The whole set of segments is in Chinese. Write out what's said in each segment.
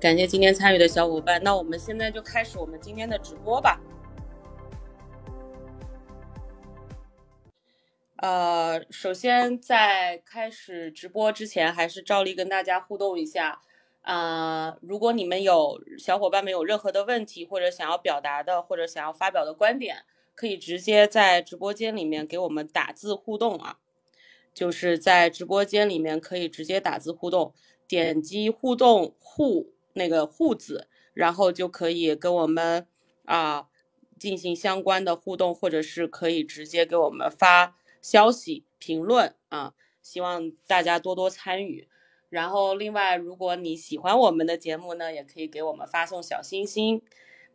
感谢今天参与的小伙伴。那我们现在就开始我们今天的直播吧。呃，首先在开始直播之前，还是照例跟大家互动一下。啊，如果你们有小伙伴们有任何的问题，或者想要表达的，或者想要发表的观点，可以直接在直播间里面给我们打字互动啊。就是在直播间里面可以直接打字互动，点击互动互那个户字，然后就可以跟我们啊进行相关的互动，或者是可以直接给我们发。消息评论啊，希望大家多多参与。然后，另外，如果你喜欢我们的节目呢，也可以给我们发送小心心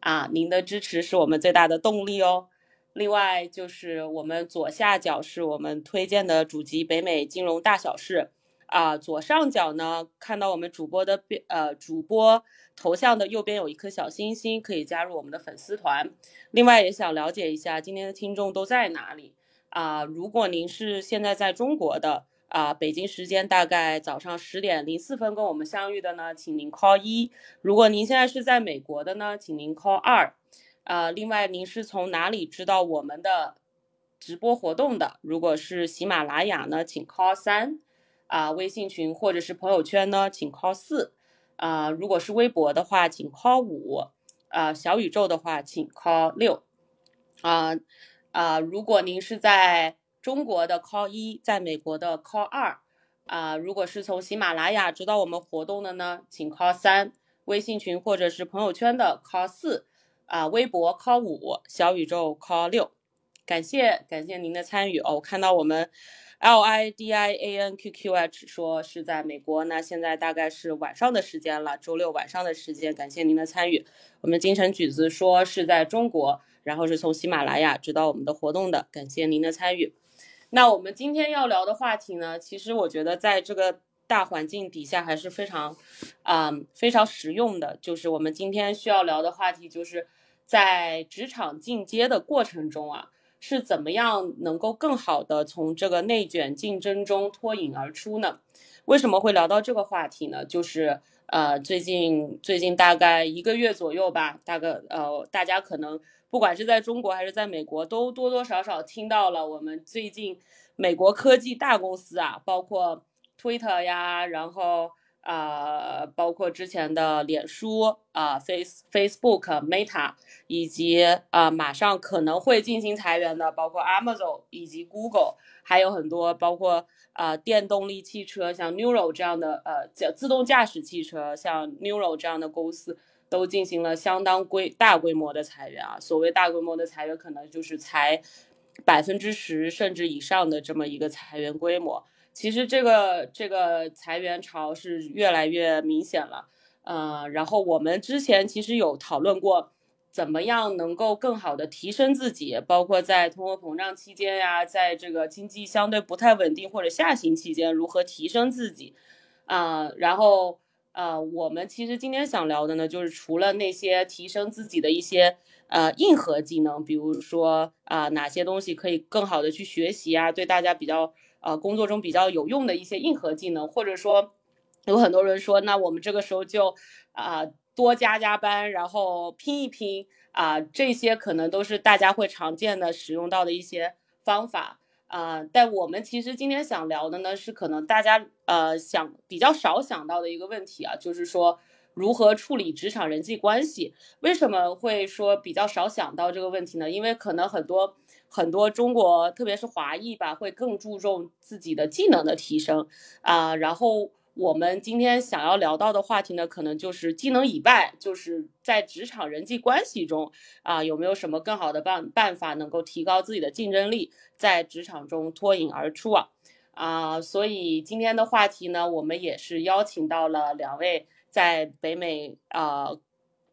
啊，您的支持是我们最大的动力哦。另外，就是我们左下角是我们推荐的主集《北美金融大小事》啊，左上角呢看到我们主播的边呃主播头像的右边有一颗小星星，可以加入我们的粉丝团。另外，也想了解一下今天的听众都在哪里。啊，如果您是现在在中国的啊，北京时间大概早上十点零四分跟我们相遇的呢，请您 call 一；如果您现在是在美国的呢，请您 call 二。啊，另外您是从哪里知道我们的直播活动的？如果是喜马拉雅呢，请 call 三；啊，微信群或者是朋友圈呢，请 call 四；啊，如果是微博的话，请 call 五；啊，小宇宙的话，请 call 六；啊。啊，如果您是在中国的 call 一，在美国的 call 二，啊，如果是从喜马拉雅知道我们活动的呢，请 call 三，微信群或者是朋友圈的 call 四，啊，微博 call 五，小宇宙 call 六，感谢感谢您的参与哦，我看到我们 L I D I A N Q Q H 说是在美国，那现在大概是晚上的时间了，周六晚上的时间，感谢您的参与。我们金城橘子说是在中国。然后是从喜马拉雅知道我们的活动的，感谢您的参与。那我们今天要聊的话题呢，其实我觉得在这个大环境底下还是非常，嗯，非常实用的。就是我们今天需要聊的话题，就是在职场进阶的过程中啊，是怎么样能够更好的从这个内卷竞争中脱颖而出呢？为什么会聊到这个话题呢？就是呃，最近最近大概一个月左右吧，大概呃，大家可能。不管是在中国还是在美国，都多多少少听到了我们最近美国科技大公司啊，包括 Twitter 呀，然后啊，包括之前的脸书啊，Face Facebook、Meta，以及啊，马上可能会进行裁员的，包括 Amazon 以及 Google，还有很多包括啊，电动力汽车像 Nuro 这样的呃，叫自动驾驶汽车像 Nuro 这样的公司。都进行了相当规大规模的裁员啊！所谓大规模的裁员，可能就是裁百分之十甚至以上的这么一个裁员规模。其实这个这个裁员潮是越来越明显了。呃，然后我们之前其实有讨论过，怎么样能够更好的提升自己，包括在通货膨胀期间呀，在这个经济相对不太稳定或者下行期间，如何提升自己啊？然后。呃，我们其实今天想聊的呢，就是除了那些提升自己的一些呃硬核技能，比如说啊哪些东西可以更好的去学习啊，对大家比较呃工作中比较有用的一些硬核技能，或者说有很多人说，那我们这个时候就啊多加加班，然后拼一拼啊，这些可能都是大家会常见的使用到的一些方法。啊，但我们其实今天想聊的呢，是可能大家呃想比较少想到的一个问题啊，就是说如何处理职场人际关系。为什么会说比较少想到这个问题呢？因为可能很多很多中国，特别是华裔吧，会更注重自己的技能的提升啊，然后。我们今天想要聊到的话题呢，可能就是技能以外，就是在职场人际关系中啊，有没有什么更好的办办法能够提高自己的竞争力，在职场中脱颖而出啊？啊，所以今天的话题呢，我们也是邀请到了两位在北美啊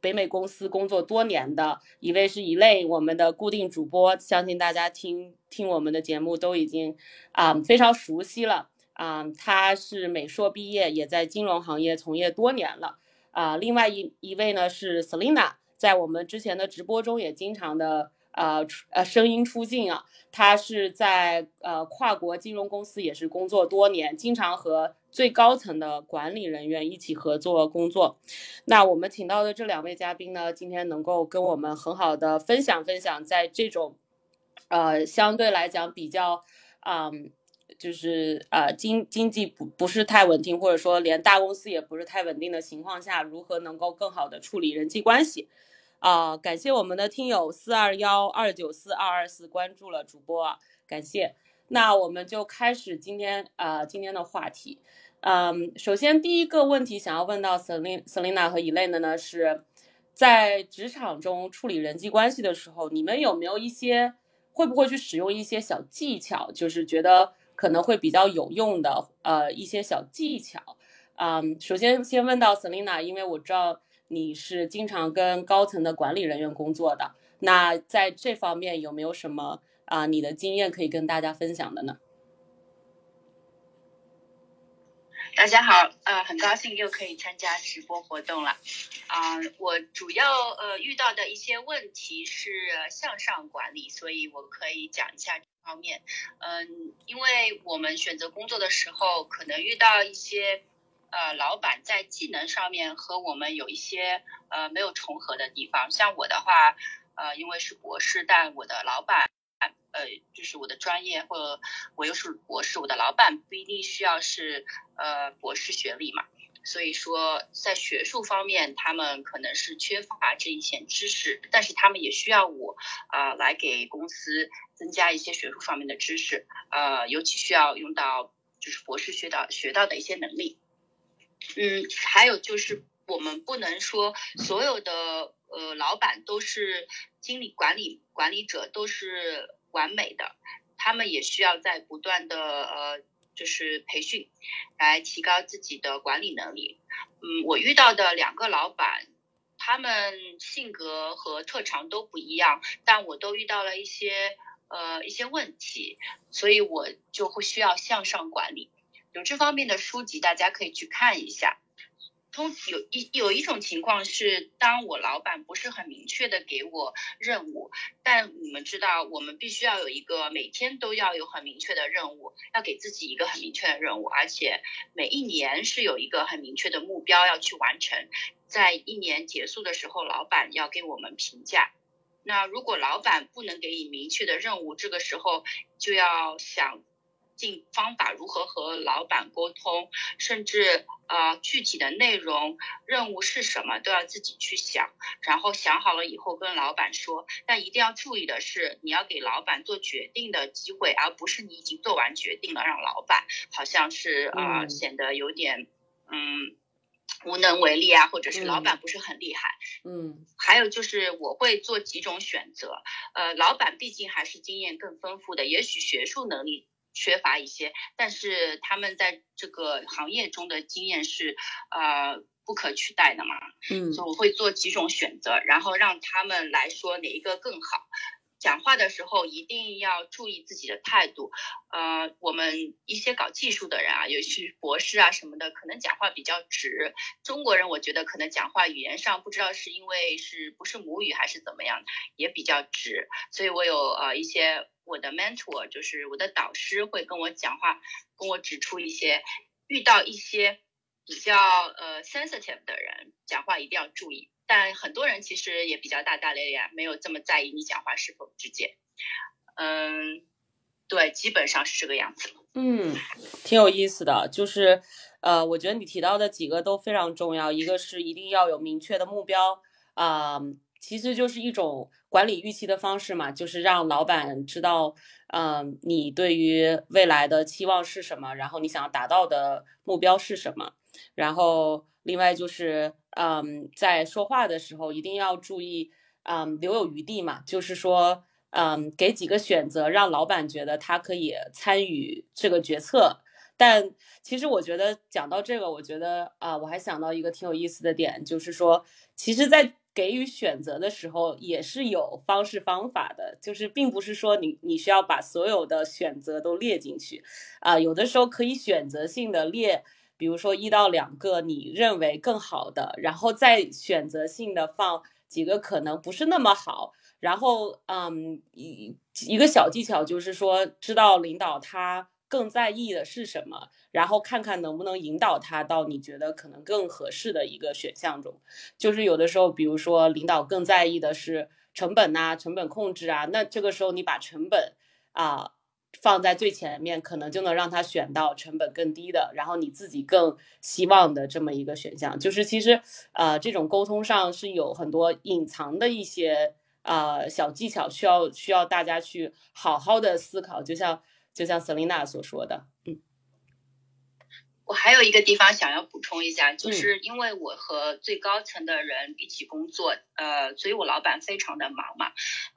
北美公司工作多年的，一位是一类我们的固定主播，相信大家听听我们的节目都已经啊非常熟悉了。啊，他是美硕毕业，也在金融行业从业多年了。啊，另外一一位呢是 Selina，在我们之前的直播中也经常的呃呃声音出镜啊。他是在呃跨国金融公司也是工作多年，经常和最高层的管理人员一起合作工作。那我们请到的这两位嘉宾呢，今天能够跟我们很好的分享分享，在这种呃相对来讲比较嗯就是呃经经济不不是太稳定，或者说连大公司也不是太稳定的情况下，如何能够更好的处理人际关系。啊，感谢我们的听友四二幺二九四二二四关注了主播啊，感谢。那我们就开始今天啊今天的话题。嗯，首先第一个问题想要问到 Selina Selina 和 Elaine 呢，是在职场中处理人际关系的时候，你们有没有一些会不会去使用一些小技巧，就是觉得可能会比较有用的呃一些小技巧？嗯，首先先问到 Selina，因为我知道。你是经常跟高层的管理人员工作的，那在这方面有没有什么啊你的经验可以跟大家分享的呢？大家好，呃，很高兴又可以参加直播活动了。啊，我主要呃遇到的一些问题是向上管理，所以我可以讲一下这方面。嗯，因为我们选择工作的时候，可能遇到一些。呃，老板在技能上面和我们有一些呃没有重合的地方。像我的话，呃，因为是博士，但我的老板，呃，就是我的专业或我又是博士，我的老板不一定需要是呃博士学历嘛。所以说，在学术方面，他们可能是缺乏这一些知识，但是他们也需要我啊来给公司增加一些学术方面的知识，呃，尤其需要用到就是博士学到学到的一些能力。嗯，还有就是我们不能说所有的呃老板都是经理、管理管理者都是完美的，他们也需要在不断的呃就是培训，来提高自己的管理能力。嗯，我遇到的两个老板，他们性格和特长都不一样，但我都遇到了一些呃一些问题，所以我就会需要向上管理。有这方面的书籍，大家可以去看一下。通有一有一种情况是，当我老板不是很明确的给我任务，但你们知道，我们必须要有一个每天都要有很明确的任务，要给自己一个很明确的任务，而且每一年是有一个很明确的目标要去完成。在一年结束的时候，老板要给我们评价。那如果老板不能给你明确的任务，这个时候就要想。尽方法如何和老板沟通，甚至呃具体的内容、任务是什么都要自己去想，然后想好了以后跟老板说。但一定要注意的是，你要给老板做决定的机会，而不是你已经做完决定了，让老板好像是啊显得有点嗯无能为力啊，或者是老板不是很厉害。嗯，还有就是我会做几种选择，呃，老板毕竟还是经验更丰富的，也许学术能力。缺乏一些，但是他们在这个行业中的经验是呃不可取代的嘛。嗯，所以我会做几种选择，然后让他们来说哪一个更好。讲话的时候一定要注意自己的态度。呃，我们一些搞技术的人啊，尤其是博士啊什么的，可能讲话比较直。中国人我觉得可能讲话语言上不知道是因为是不是母语还是怎么样，也比较直。所以我有呃一些我的 mentor，就是我的导师会跟我讲话，跟我指出一些遇到一些比较呃 sensitive 的人讲话一定要注意。但很多人其实也比较大大咧咧，没有这么在意你讲话是否直接。嗯，对，基本上是这个样子。嗯，挺有意思的，就是呃，我觉得你提到的几个都非常重要。一个是一定要有明确的目标啊，其实就是一种管理预期的方式嘛，就是让老板知道，嗯，你对于未来的期望是什么，然后你想要达到的目标是什么，然后。另外就是，嗯，在说话的时候一定要注意，嗯，留有余地嘛。就是说，嗯，给几个选择，让老板觉得他可以参与这个决策。但其实我觉得讲到这个，我觉得啊，我还想到一个挺有意思的点，就是说，其实，在给予选择的时候也是有方式方法的，就是并不是说你你需要把所有的选择都列进去，啊，有的时候可以选择性的列。比如说一到两个你认为更好的，然后再选择性的放几个可能不是那么好。然后，嗯，一一个小技巧就是说，知道领导他更在意的是什么，然后看看能不能引导他到你觉得可能更合适的一个选项中。就是有的时候，比如说领导更在意的是成本呐，成本控制啊，那这个时候你把成本啊放在最前面，可能就能让他选到成本更低的，然后你自己更希望的这么一个选项。就是其实，呃，这种沟通上是有很多隐藏的一些。呃，小技巧需要需要大家去好好的思考，就像就像 Selina 所说的，嗯，我还有一个地方想要补充一下，就是因为我和最高层的人一起工作，呃，所以我老板非常的忙嘛，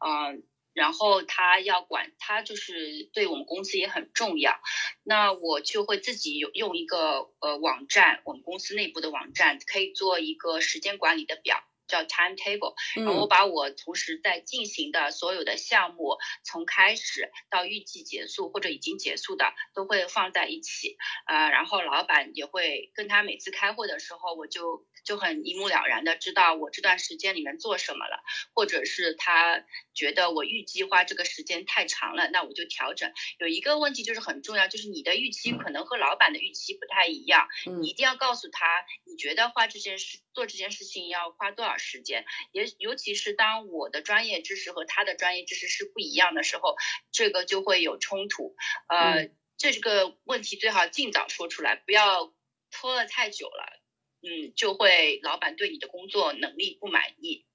嗯，然后他要管，他就是对我们公司也很重要，那我就会自己有用一个呃网站，我们公司内部的网站，可以做一个时间管理的表。叫 timetable，然后我把我同时在进行的所有的项目，从开始到预计结束或者已经结束的，都会放在一起。呃，然后老板也会跟他每次开会的时候，我就就很一目了然的知道我这段时间里面做什么了，或者是他觉得我预计花这个时间太长了，那我就调整。有一个问题就是很重要，就是你的预期可能和老板的预期不太一样，你一定要告诉他，你觉得花这件事做这件事情要花多少。时间也，尤其是当我的专业知识和他的专业知识是不一样的时候，这个就会有冲突。呃，这个问题最好尽早说出来，不要拖了太久了。嗯，就会老板对你的工作能力不满意。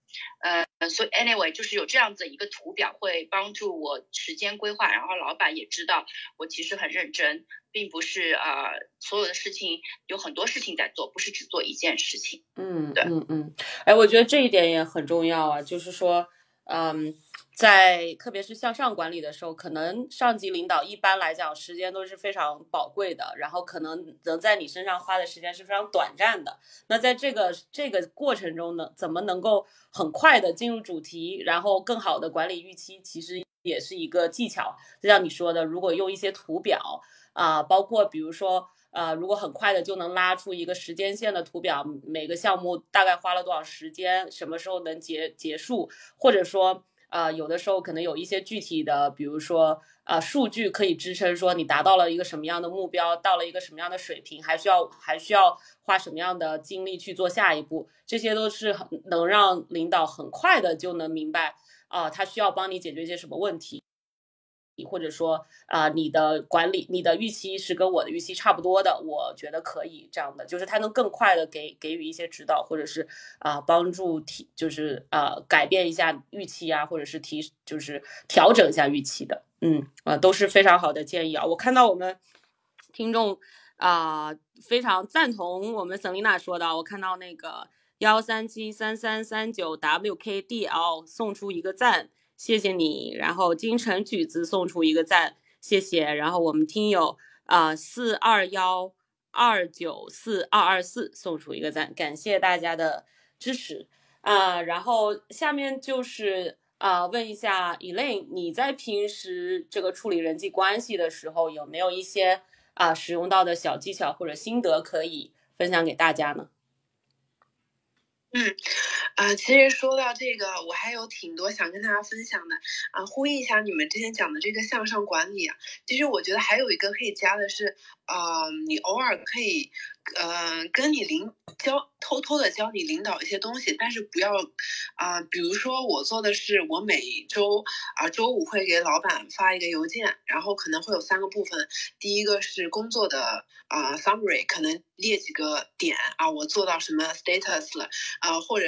呃，所以 anyway 就是有这样子一个图表会帮助我时间规划，然后老板也知道我其实很认真。并不是啊，所有的事情有很多事情在做，不是只做一件事情。嗯，对，嗯嗯，哎，我觉得这一点也很重要啊，就是说，嗯，在特别是向上管理的时候，可能上级领导一般来讲时间都是非常宝贵的，然后可能能在你身上花的时间是非常短暂的。那在这个这个过程中呢，怎么能够很快的进入主题，然后更好的管理预期，其实也是一个技巧。就像你说的，如果用一些图表。啊，包括比如说，呃，如果很快的就能拉出一个时间线的图表，每个项目大概花了多少时间，什么时候能结结束，或者说，啊，有的时候可能有一些具体的，比如说，啊，数据可以支撑说你达到了一个什么样的目标，到了一个什么样的水平，还需要还需要花什么样的精力去做下一步，这些都是很能让领导很快的就能明白，啊，他需要帮你解决一些什么问题。或者说啊，你的管理，你的预期是跟我的预期差不多的，我觉得可以这样的，就是他能更快的给给予一些指导，或者是啊帮助提，就是啊改变一下预期啊，或者是提，就是调整一下预期的，嗯啊都是非常好的建议啊。我看到我们听众啊非常赞同我们 Selina 说的，我看到那个幺三七三三三九 WKDL 送出一个赞。谢谢你，然后京城举子送出一个赞，谢谢。然后我们听友啊四二幺二九四二二四送出一个赞，感谢大家的支持啊。然后下面就是啊问一下 Elaine，你在平时这个处理人际关系的时候，有没有一些啊使用到的小技巧或者心得可以分享给大家呢？嗯，啊，其实说到这个，我还有挺多想跟大家分享的啊，呼应一下你们之前讲的这个向上管理啊。其实我觉得还有一个可以加的是，嗯，你偶尔可以。呃，跟你领教偷偷的教你领导一些东西，但是不要啊，比如说我做的是，我每周啊周五会给老板发一个邮件，然后可能会有三个部分，第一个是工作的啊 summary，可能列几个点啊，我做到什么 status 了啊，或者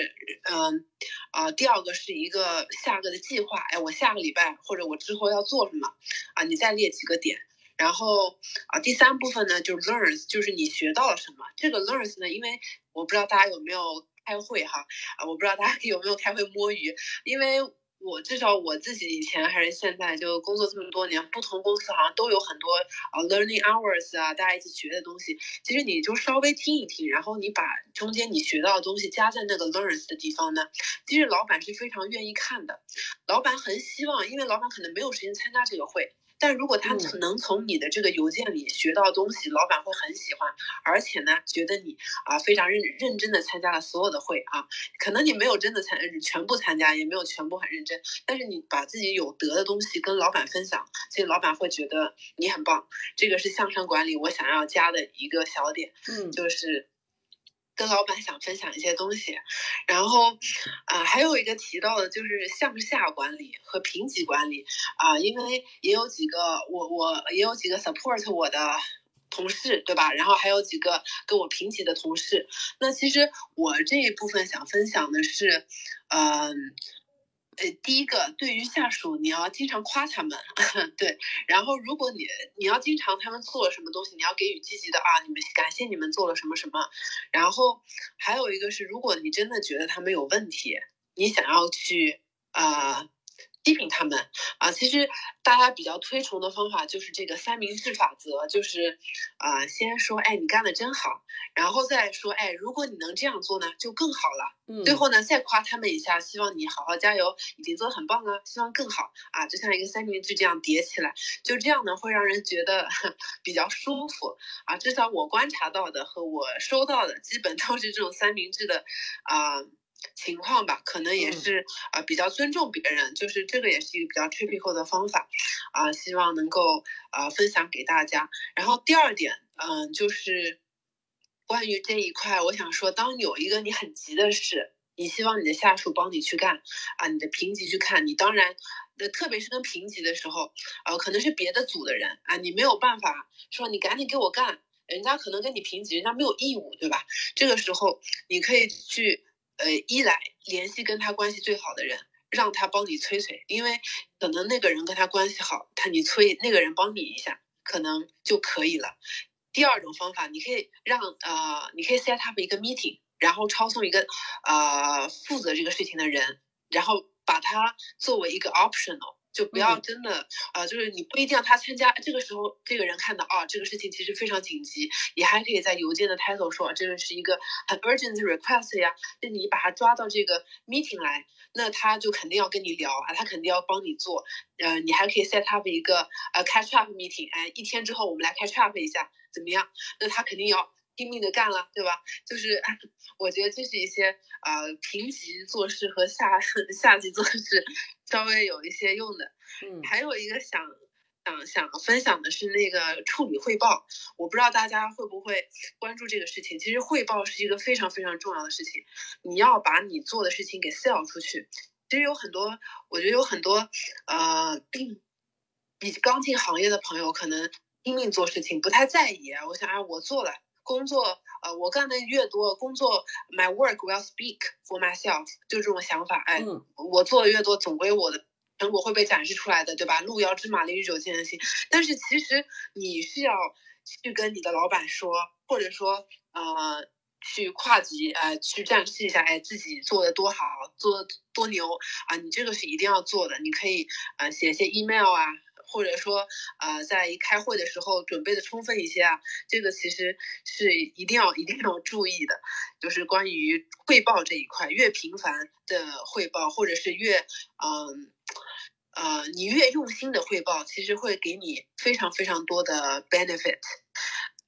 嗯啊，第二个是一个下个的计划，哎，我下个礼拜或者我之后要做什么啊，你再列几个点。然后啊，第三部分呢，就是 learns，就是你学到了什么。这个 learns 呢，因为我不知道大家有没有开会哈，啊，我不知道大家有没有开会摸鱼。因为我至少我自己以前还是现在就工作这么多年，不同公司好像都有很多啊 learning hours 啊，大家一起学的东西。其实你就稍微听一听，然后你把中间你学到的东西加在那个 learns 的地方呢，其实老板是非常愿意看的。老板很希望，因为老板可能没有时间参加这个会。但如果他嗯能从你的这个邮件里学到东西，老板会很喜欢，而且呢，觉得你啊非常认认真的参加了所有的会啊，可能你没有真的参全部参加，也没有全部很认真，但是你把自己有得的东西跟老板分享，所以老板会觉得你很棒。这个是向上管理我想要加的一个小点。嗯就是跟老板想分享一些东西，然后啊、还有一个提到的就是向下管理和评级管理啊、因为也有几个我我也有几个 support 我的。同事对吧？然后还有几个跟我平级的同事。那其实我这一部分想分享的是，嗯、呃第一个，对于下属，你要经常夸他们，对。然后，如果你你要经常他们做了什么东西，你要给予积极的啊，你们感谢你们做了什么什么。然后还有一个是，如果你真的觉得他们有问题，你想要去啊、批评他们啊，其实大家比较推崇的方法就是这个三明治法则，就是啊、先说哎你干的真好，然后再说哎如果你能这样做呢就更好了。嗯，最后呢，再夸他们一下，希望你好好加油，已经做的很棒了，希望更好啊，就像一个三明治这样叠起来，就这样呢，会让人觉得 比较舒服啊。至少我观察到的和我收到的，基本都是这种三明治的啊。情况吧，可能也嗯是啊、比较尊重别人，就是这个也是一个比较 typical 的方法啊、希望能够啊、分享给大家。然后第二点，嗯，就是关于这一块，我想说，当有一个你很急的事，你希望你的下属帮你去干啊，你的评级去看，你当然，呃，特别是跟评级的时候，呃，可能是别的组的人啊，你没有办法说你赶紧给我干，人家可能跟你评级，人家没有义务，对吧？这个时候你可以去，呃，一来联系跟他关系最好的人。让他帮你催催，因为可能那个人跟他关系好，他你催那个人帮你一下，可能就可以了。第二种方法，你可以让呃，你可以 set up 一个 meeting，然后抄送一个呃负责这个事情的人，然后把它作为一个 optional，就不要嗯真的、呃，就是你不一定要他参加。这个时候，这个人看到啊，这个事情其实非常紧急，也还可以在邮件的 title 说这个是一个很 urgent request 呀，那你把他抓到这个 meeting 来，那他就肯定要跟你聊啊，他肯定要帮你做。呃，你还可以 set up 一个呃 catch up meeting，哎，一天之后我们来 catch up 一下，怎么样？那他肯定要拼命的干了，对吧？就是我觉得这是一些呃平级做事和下下级做事稍微有一些用的。嗯还有一个想想想分享的是那个处理汇报，我不知道大家会不会关注这个事情。其实汇报是一个非常非常重要的事情，你要把你做的事情给 sell 出去。其实有很多，我觉得有很多呃，比刚进行业的朋友可能拼命做事情，不太在意。啊我想，哎，我做了工作，呃，我干的越多，工作 my work will speak for myself，就这种想法。哎，嗯我做的越多，总归我的成果会被展示出来的，对吧？路遥知马力，日久见人心。但是其实你是要去跟你的老板说，或者说呃，去跨级呃，去展示一下，哎，自己做的多好，做得多牛啊！你这个是一定要做的。你可以呃写一些 email 啊。或者说，呃，在一开会的时候准备的充分一些啊，这个其实是一定要一定要注意的，就是关于汇报这一块，越频繁的汇报，或者是越嗯呃你越用心的汇报，其实会给你非常非常多的 benefit。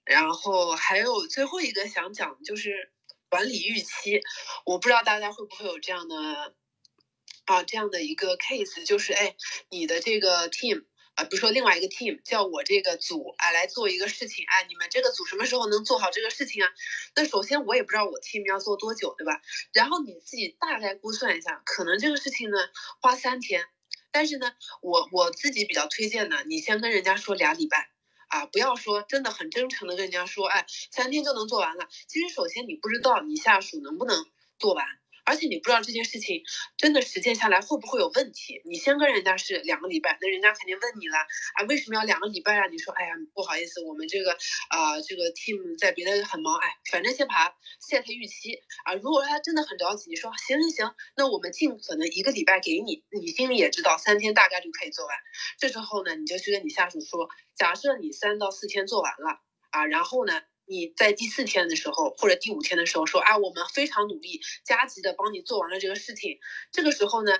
然后还有最后一个想讲就是管理预期，我不知道大家会不会有这样的啊这样的一个 case，就是哎你的这个 team。啊，比如说另外一个 team 叫我这个组啊来做一个事情，哎，你们这个组什么时候能做好这个事情啊？那首先我也不知道我 team 要做多久，对吧？然后你自己大概估算一下，可能这个事情呢花三天，但是呢，我我自己比较推荐呢，你先跟人家说俩礼拜啊，不要说真的很真诚的跟人家说，哎，三天就能做完了。其实首先你不知道你下属能不能做完。而且你不知道这件事情真的实践下来会不会有问题。你先跟人家是两个礼拜，那人家肯定问你了啊，为什么要两个礼拜啊？你说，哎呀，不好意思，我们这个啊、这个 team 在别的很忙，哎，反正先把它 set 预期啊。如果他真的很着急，你说行行行，那我们尽可能一个礼拜给你，你心里也知道三天大概率可以做完。这时候呢，你就去跟你下属说，假设你三到四天做完了啊，然后呢。你在第四天的时候或者第五天的时候说啊，我们非常努力，加急的帮你做完了这个事情。这个时候呢，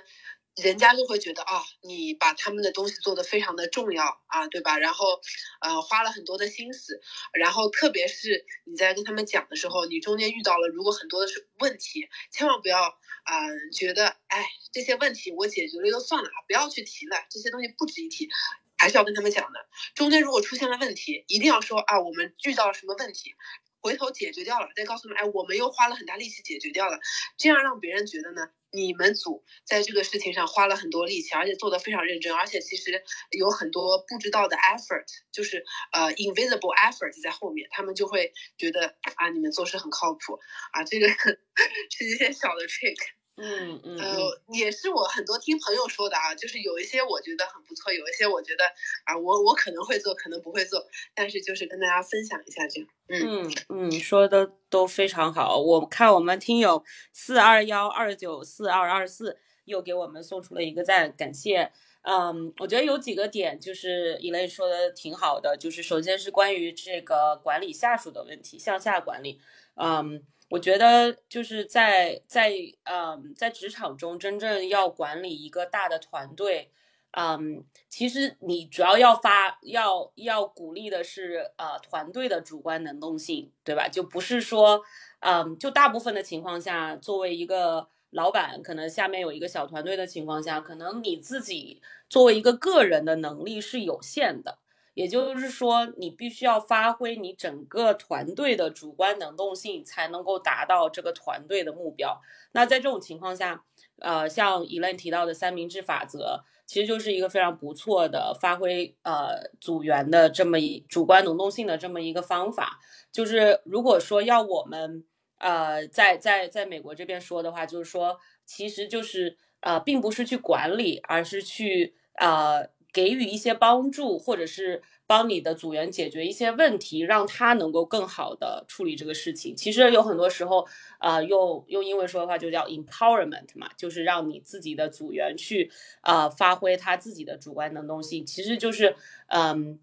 人家就会觉得啊，你把他们的东西做得非常的重要啊，对吧？然后，呃，花了很多的心思，然后特别是你在跟他们讲的时候，你中间遇到了如果很多的是问题，千万不要啊，觉得哎这些问题我解决了就算了啊，不要去提了，这些东西不值一提，还是要跟他们讲的。中间如果出现了问题，一定要说啊，我们遇到了什么问题，回头解决掉了，再告诉他们，哎，我们又花了很大力气解决掉了，这样让别人觉得呢。你们组在这个事情上花了很多力气，而且做的非常认真，而且其实有很多不知道的 effort，就是呃 invisible effort 在后面，他们就会觉得啊，你们做事很靠谱啊，这个 是一些小的 trick。嗯嗯，呃，也是我很多听朋友说的啊，就是有一些我觉得很不错，有一些我觉得啊，我我可能会做，可能不会做，但是就是跟大家分享一下这样。嗯嗯，说的都非常好。我看我们听友四二幺二九四二二四又给我们送出了一个赞，感谢。嗯，我觉得有几个点就是 Elaine 说的挺好的，就是首先是关于这个管理下属的问题，向下管理。嗯。我觉得就是在在嗯在职场中真正要管理一个大的团队，嗯，其实你主要要发要要鼓励的是呃团队的主观能动性，对吧？就不是说嗯就大部分的情况下，作为一个老板，可能下面有一个小团队的情况下，可能你自己作为一个个人的能力是有限的。也就是说，你必须要发挥你整个团队的主观能动性，才能够达到这个团队的目标。那在这种情况下，呃，像 Elaine 提到的三明治法则，其实就是一个非常不错的发挥呃组员的这么一主观能动性的这么一个方法。就是如果说要我们呃在在在美国这边说的话，就是说，其实就是呃，并不是去管理，而是去呃。给予一些帮助，或者是帮你的组员解决一些问题，让他能够更好的处理这个事情。其实有很多时候，呃，用用英文说的话就叫 empowerment 嘛，就是让你自己的组员去呃发挥他自己的主观能动性。其实就是，嗯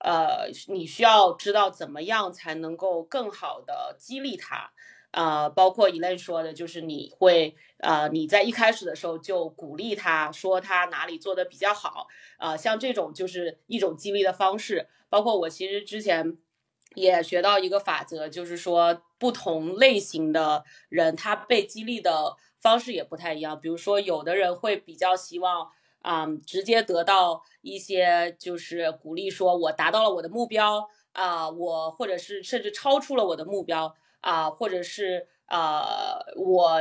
呃，你需要知道怎么样才能够更好的激励他。呃，包括一类说的，就是你会呃，你在一开始的时候就鼓励他说他哪里做的比较好，呃，像这种就是一种激励的方式。包括我其实之前也学到一个法则，就是说不同类型的人他被激励的方式也不太一样。比如说，有的人会比较希望啊，直接得到一些就是鼓励，说我达到了我的目标啊，我或者是甚至超出了我的目标。啊，或者是呃，我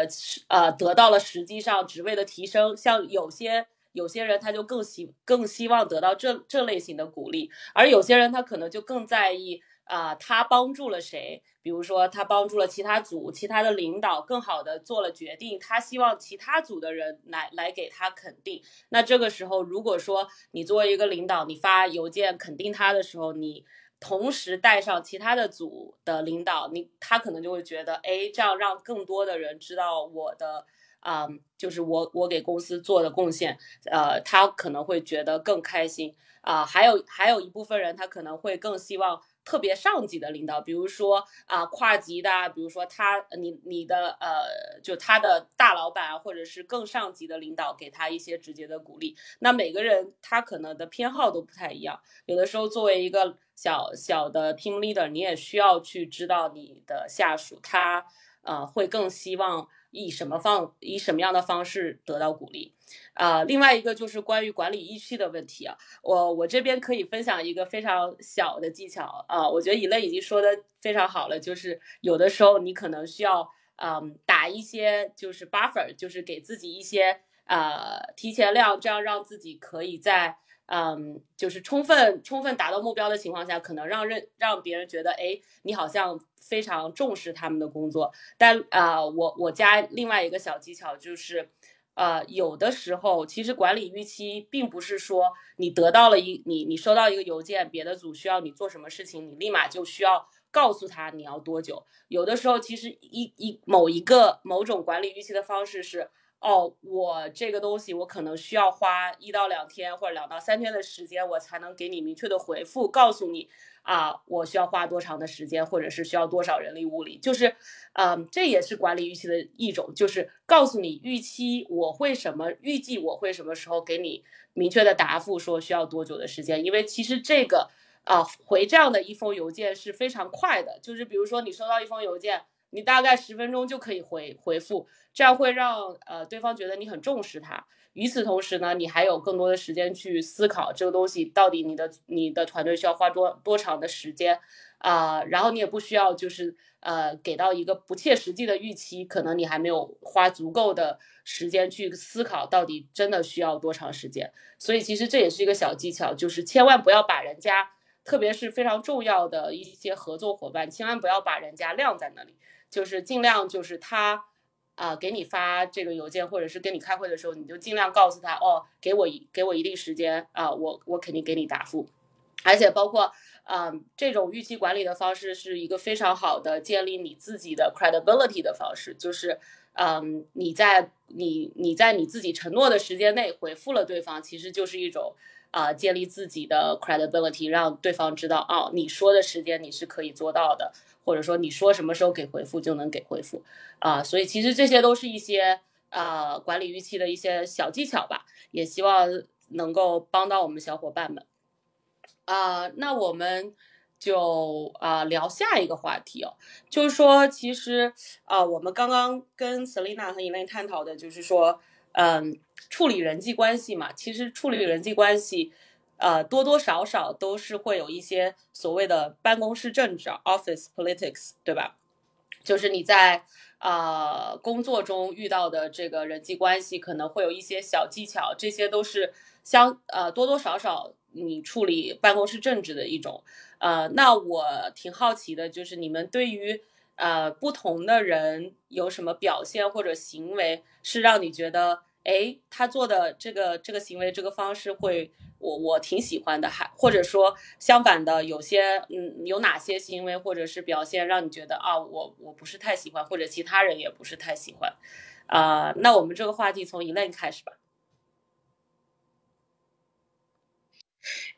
呃得到了实际上职位的提升，像有些有些人他就更希更希望得到这这类型的鼓励，而有些人他可能就更在意啊，他帮助了谁，比如说他帮助了其他组其他的领导更好的做了决定，他希望其他组的人来来给他肯定。那这个时候，如果说你作为一个领导，你发邮件肯定他的时候，你。同时带上其他的组的领导，你他可能就会觉得，哎，这样让更多的人知道我的，啊，就是我我给公司做的贡献，呃，他可能会觉得更开心啊。还有还有一部分人，他可能会更希望特别上级的领导，比如说啊跨级的，比如说他你你的呃，就他的大老板啊或者是更上级的领导给他一些直接的鼓励。那每个人他可能的偏好都不太一样，有的时候作为一个。小小的 team leader，你也需要去知道你的下属他呃会更希望以什么方以什么样的方式得到鼓励啊。另外一个就是关于管理预期的问题啊，我我这边可以分享一个非常小的技巧啊，我觉得以类已经说的非常好了，就是有的时候你可能需要嗯打一些就是 buffer，就是给自己一些呃提前量，这样让自己可以在。嗯，就是充分充分达到目标的情况下，可能让人让别人觉得，哎，你好像非常重视他们的工作。但啊，我我加另外一个小技巧就是，呃，有的时候其实管理预期并不是说你得到了一你你收到一个邮件，别的组需要你做什么事情，你立马就需要告诉他你要多久。有的时候其实一一某一个某种管理预期的方式是。哦，我这个东西我可能需要花一到两天或者两到三天的时间，我才能给你明确的回复，告诉你啊，我需要花多长的时间，或者是需要多少人力物力，就是，嗯，这也是管理预期的一种，就是告诉你预期我会什么，预计我会什么时候给你明确的答复，说需要多久的时间，因为其实这个啊回这样的一封邮件是非常快的，就是比如说你收到一封邮件。你大概十分钟就可以回回复，这样会让呃对方觉得你很重视他。与此同时呢，你还有更多的时间去思考这个东西到底你的你的团队需要花多多长的时间啊，然后你也不需要就是呃给到一个不切实际的预期，可能你还没有花足够的时间去思考到底真的需要多长时间。所以其实这也是一个小技巧，就是千万不要把人家，特别是非常重要的一些合作伙伴，千万不要把人家晾在那里。就是尽量就是他，啊，给你发这个邮件或者是跟你开会的时候，你就尽量告诉他哦，给我一给我一定时间啊，我我肯定给你答复。而且包括，嗯，这种预期管理的方式是一个非常好的建立你自己的 credibility 的方式，就是，嗯，你在你你在你自己承诺的时间内回复了对方，其实就是一种啊建立自己的 credibility，让对方知道哦，你说的时间你是可以做到的。或者说你说什么时候给回复就能给回复啊，所以其实这些都是一些啊管理预期的一些小技巧吧，也希望能够帮到我们小伙伴们啊。那我们就啊聊下一个话题哦，就是说其实啊我们刚刚跟 Selina 和 Elaine 探讨的就是说，嗯，处理人际关系嘛，其实处理人际关系。呃，多多少少都是会有一些所谓的办公室政治 （office politics），对吧？就是你在啊工作中遇到的这个人际关系，可能会有一些小技巧，这些都是相呃多多少少你处理办公室政治的一种。呃，那我挺好奇的，就是你们对于呃不同的人有什么表现或者行为，是让你觉得，哎，他做的这个这个行为这个方式会。我我挺喜欢的，还或者说相反的，有些嗯，有哪些行为或者是表现让你觉得啊，我我不是太喜欢，或者其他人也不是太喜欢，啊，那我们这个话题从 Elaine 开始吧。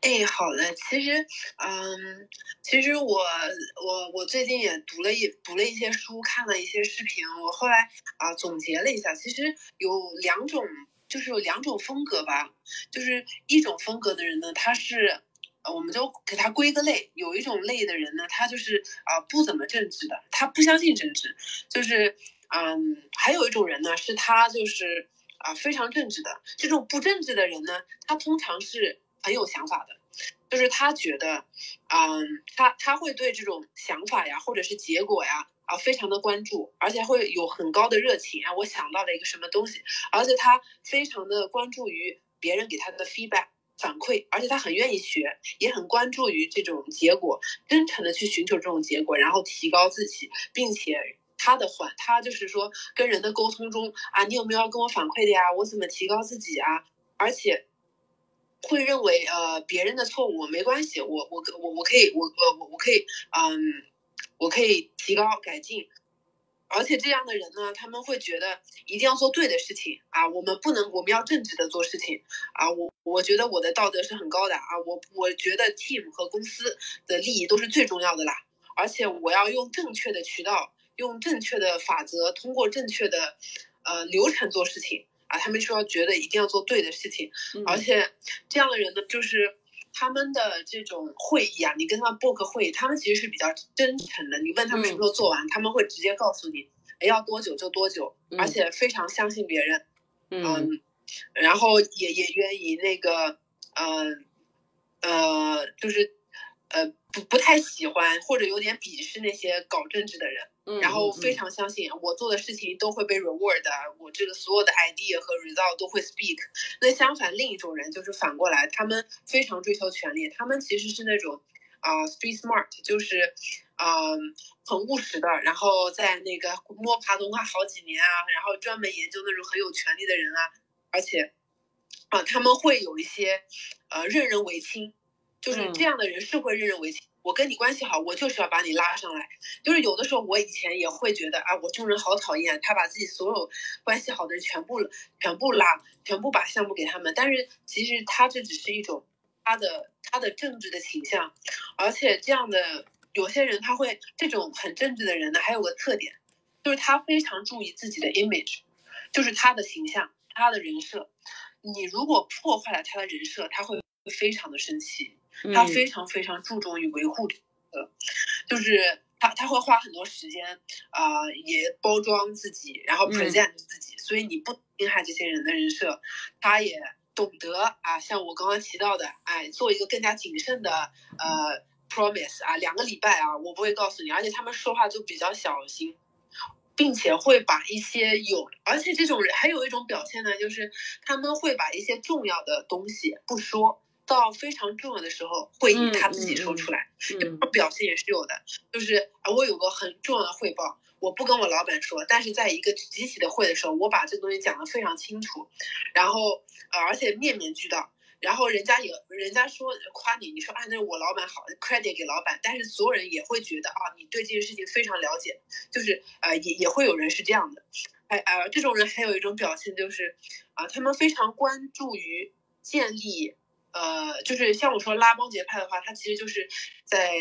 哎，好的，其实，嗯，其实我我我最近也读了一读了一些书，看了一些视频，我后来啊总结了一下，其实有两种。就是有两种风格吧，就是一种风格的人呢，他是，我们就给他归个类。有一种类的人呢，他就是啊不怎么正直的，他不相信政治。就是，嗯，还有一种人呢，是他就是啊非常正直的。这种不正直的人呢，他通常是很有想法的，就是他觉得，嗯，他他会对这种想法呀，或者是结果呀。啊，非常的关注，而且会有很高的热情啊！我想到了一个什么东西，而且他非常的关注于别人给他的 feedback 反馈，而且他很愿意学，也很关注于这种结果，真诚的去寻求这种结果，然后提高自己，并且他的话，他就是说跟人的沟通中啊，你有没有要跟我反馈的呀？我怎么提高自己啊？而且会认为呃别人的错误没关系，我我我我可以我我我我可以嗯。我可以提高改进，而且这样的人呢，他们会觉得一定要做对的事情啊，我们不能，我们要正直的做事情啊。我我觉得我的道德是很高的啊，我我觉得 team 和公司的利益都是最重要的啦。而且我要用正确的渠道，用正确的法则，通过正确的呃流程做事情啊。他们说觉得一定要做对的事情，而且这样的人呢，就是。他们的这种会议啊，你跟他们 book 会议，他们其实是比较真诚的。你问他们什么时候做完，他们会直接告诉你，要多久就多久，而且非常相信别人。嗯，然后也也愿意那个，嗯呃，就是呃不不太喜欢或者有点鄙视那些搞政治的人。然后非常相信我做的事情都会被 reward，我这个所有的 idea 和 result 都会 speak。那相反，另一种人就是反过来，他们非常追求权利，他们其实是那种啊 street smart，就是啊很务实的，然后在那个摸爬滚打好几年啊，然后专门研究那种很有权利的人啊，而且啊他们会有一些呃任人唯亲，就是这样的人是会任人唯亲。我跟你关系好，我就是要把你拉上来。就是有的时候我以前也会觉得啊，我这种人好讨厌，他把自己所有关系好的人全部全部拉，全部把项目给他们。但是其实他这只是一种他的他的政治的倾向，而且这样的有些人他会这种很政治的人呢，还有个特点，就是他非常注意自己的 image，就是他的形象，他的人设。你如果破坏了他的人设，他会非常的生气。他非常非常注重于维护的，就是他他会花很多时间啊，也包装自己，然后 present 自己。所以你不侵害这些人的人设，他也懂得啊，像我刚刚提到的，哎，做一个更加谨慎的呃 promise 啊，两个礼拜啊，我不会告诉你。而且他们说话就比较小心。并且会把一些有，而且这种人还有一种表现呢，就是他们会把一些重要的东西不说到非常重要的时候，会以他自己说出来。表现也是有的，就是啊，我有个很重要的汇报，我不跟我老板说，但是在一个集体的会的时候，我把这东西讲得非常清楚，然后呃，而且面面俱到。然后人家也人家说夸你，你说啊，那是我老板好，credit 给老板，但是所有人也会觉得啊，你对这件事情非常了解，就是呃，也也会有人是这样的，哎呃，这种人还有一种表现就是啊，他们非常关注于建立，呃，就是像我说拉帮结派的话，他其实就是在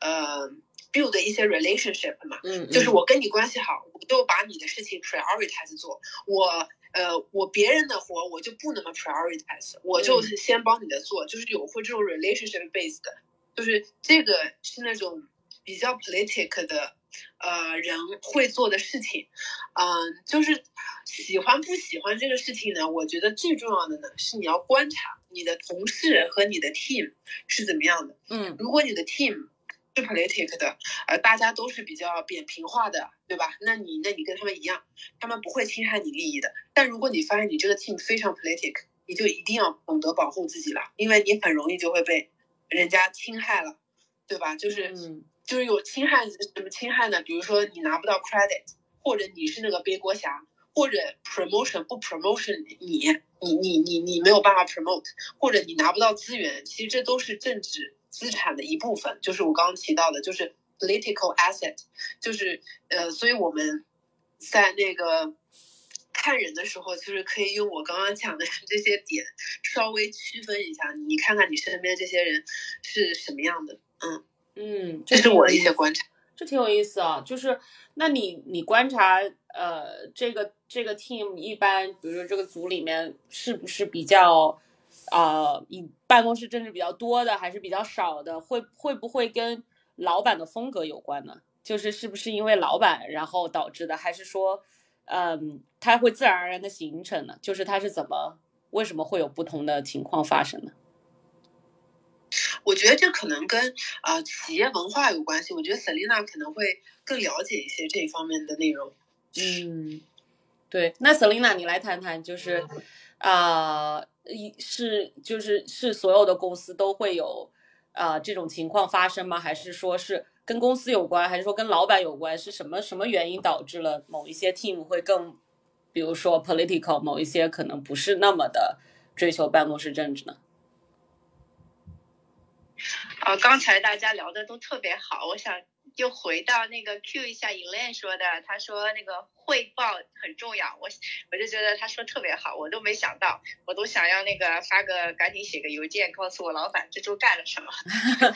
呃 build 一些 relationship 嘛，嗯，就是我跟你关系好，我就把你的事情 prioritize 做，我。呃，我别人的活我就不那么 prioritize，我就是先帮你的做，就是有会这种 relationship based 的，就是这个是那种比较 politic 的呃人会做的事情，嗯，就是喜欢不喜欢这个事情呢？我觉得最重要的呢是你要观察你的同事和你的 team 是怎么样的，嗯，如果你的 team。是 politic 的，呃，大家都是比较扁平化的，对吧？那你，那你跟他们一样，他们不会侵害你利益的。但如果你发现你这个 team 非常 politic，你就一定要懂得保护自己了，因为你很容易就会被人家侵害了，对吧？就是，就是有侵害什么侵害呢？比如说你拿不到 credit，或者你是那个背锅侠，或者 promotion 不 promotion 你，你你你你没有办法 promote，或者你拿不到资源，其实这都是政治。资产的一部分，就是我刚刚提到的，就是 political asset，就是呃，所以我们在那个看人的时候，就是可以用我刚刚讲的 这些点稍微区分一下，你看看你身边这些人是什么样的，嗯嗯，这是我的一些观察，这挺有意思啊。就是那你你观察呃，这个这个 team 一般，比如说这个组里面是不是比较？啊，以办公室政治比较多的还是比较少的，会会不会跟老板的风格有关呢？就是是不是因为老板然后导致的，还是说，嗯，它会自然而然的形成呢？就是它是怎么，为什么会有不同的情况发生呢？我觉得这可能跟啊企业文化有关系。我觉得 Selina 可能会更了解一些这一方面的内容。嗯，对，那 Selina 你来谈谈，就是啊。一是就是是所有的公司都会有啊这种情况发生吗？还是说是跟公司有关，还是说跟老板有关？是什么什么原因导致了某一些 team 会更，比如说 political，某一些可能不是那么的追求办公室政治呢？啊，刚才大家聊的都特别好，我想。又回到那个 Q 一下 e l a n 说的，他说那个汇报很重要，我我就觉得他说特别好，我都没想到，我都想要那个发个赶紧写个邮件告诉我老板这周干了什么，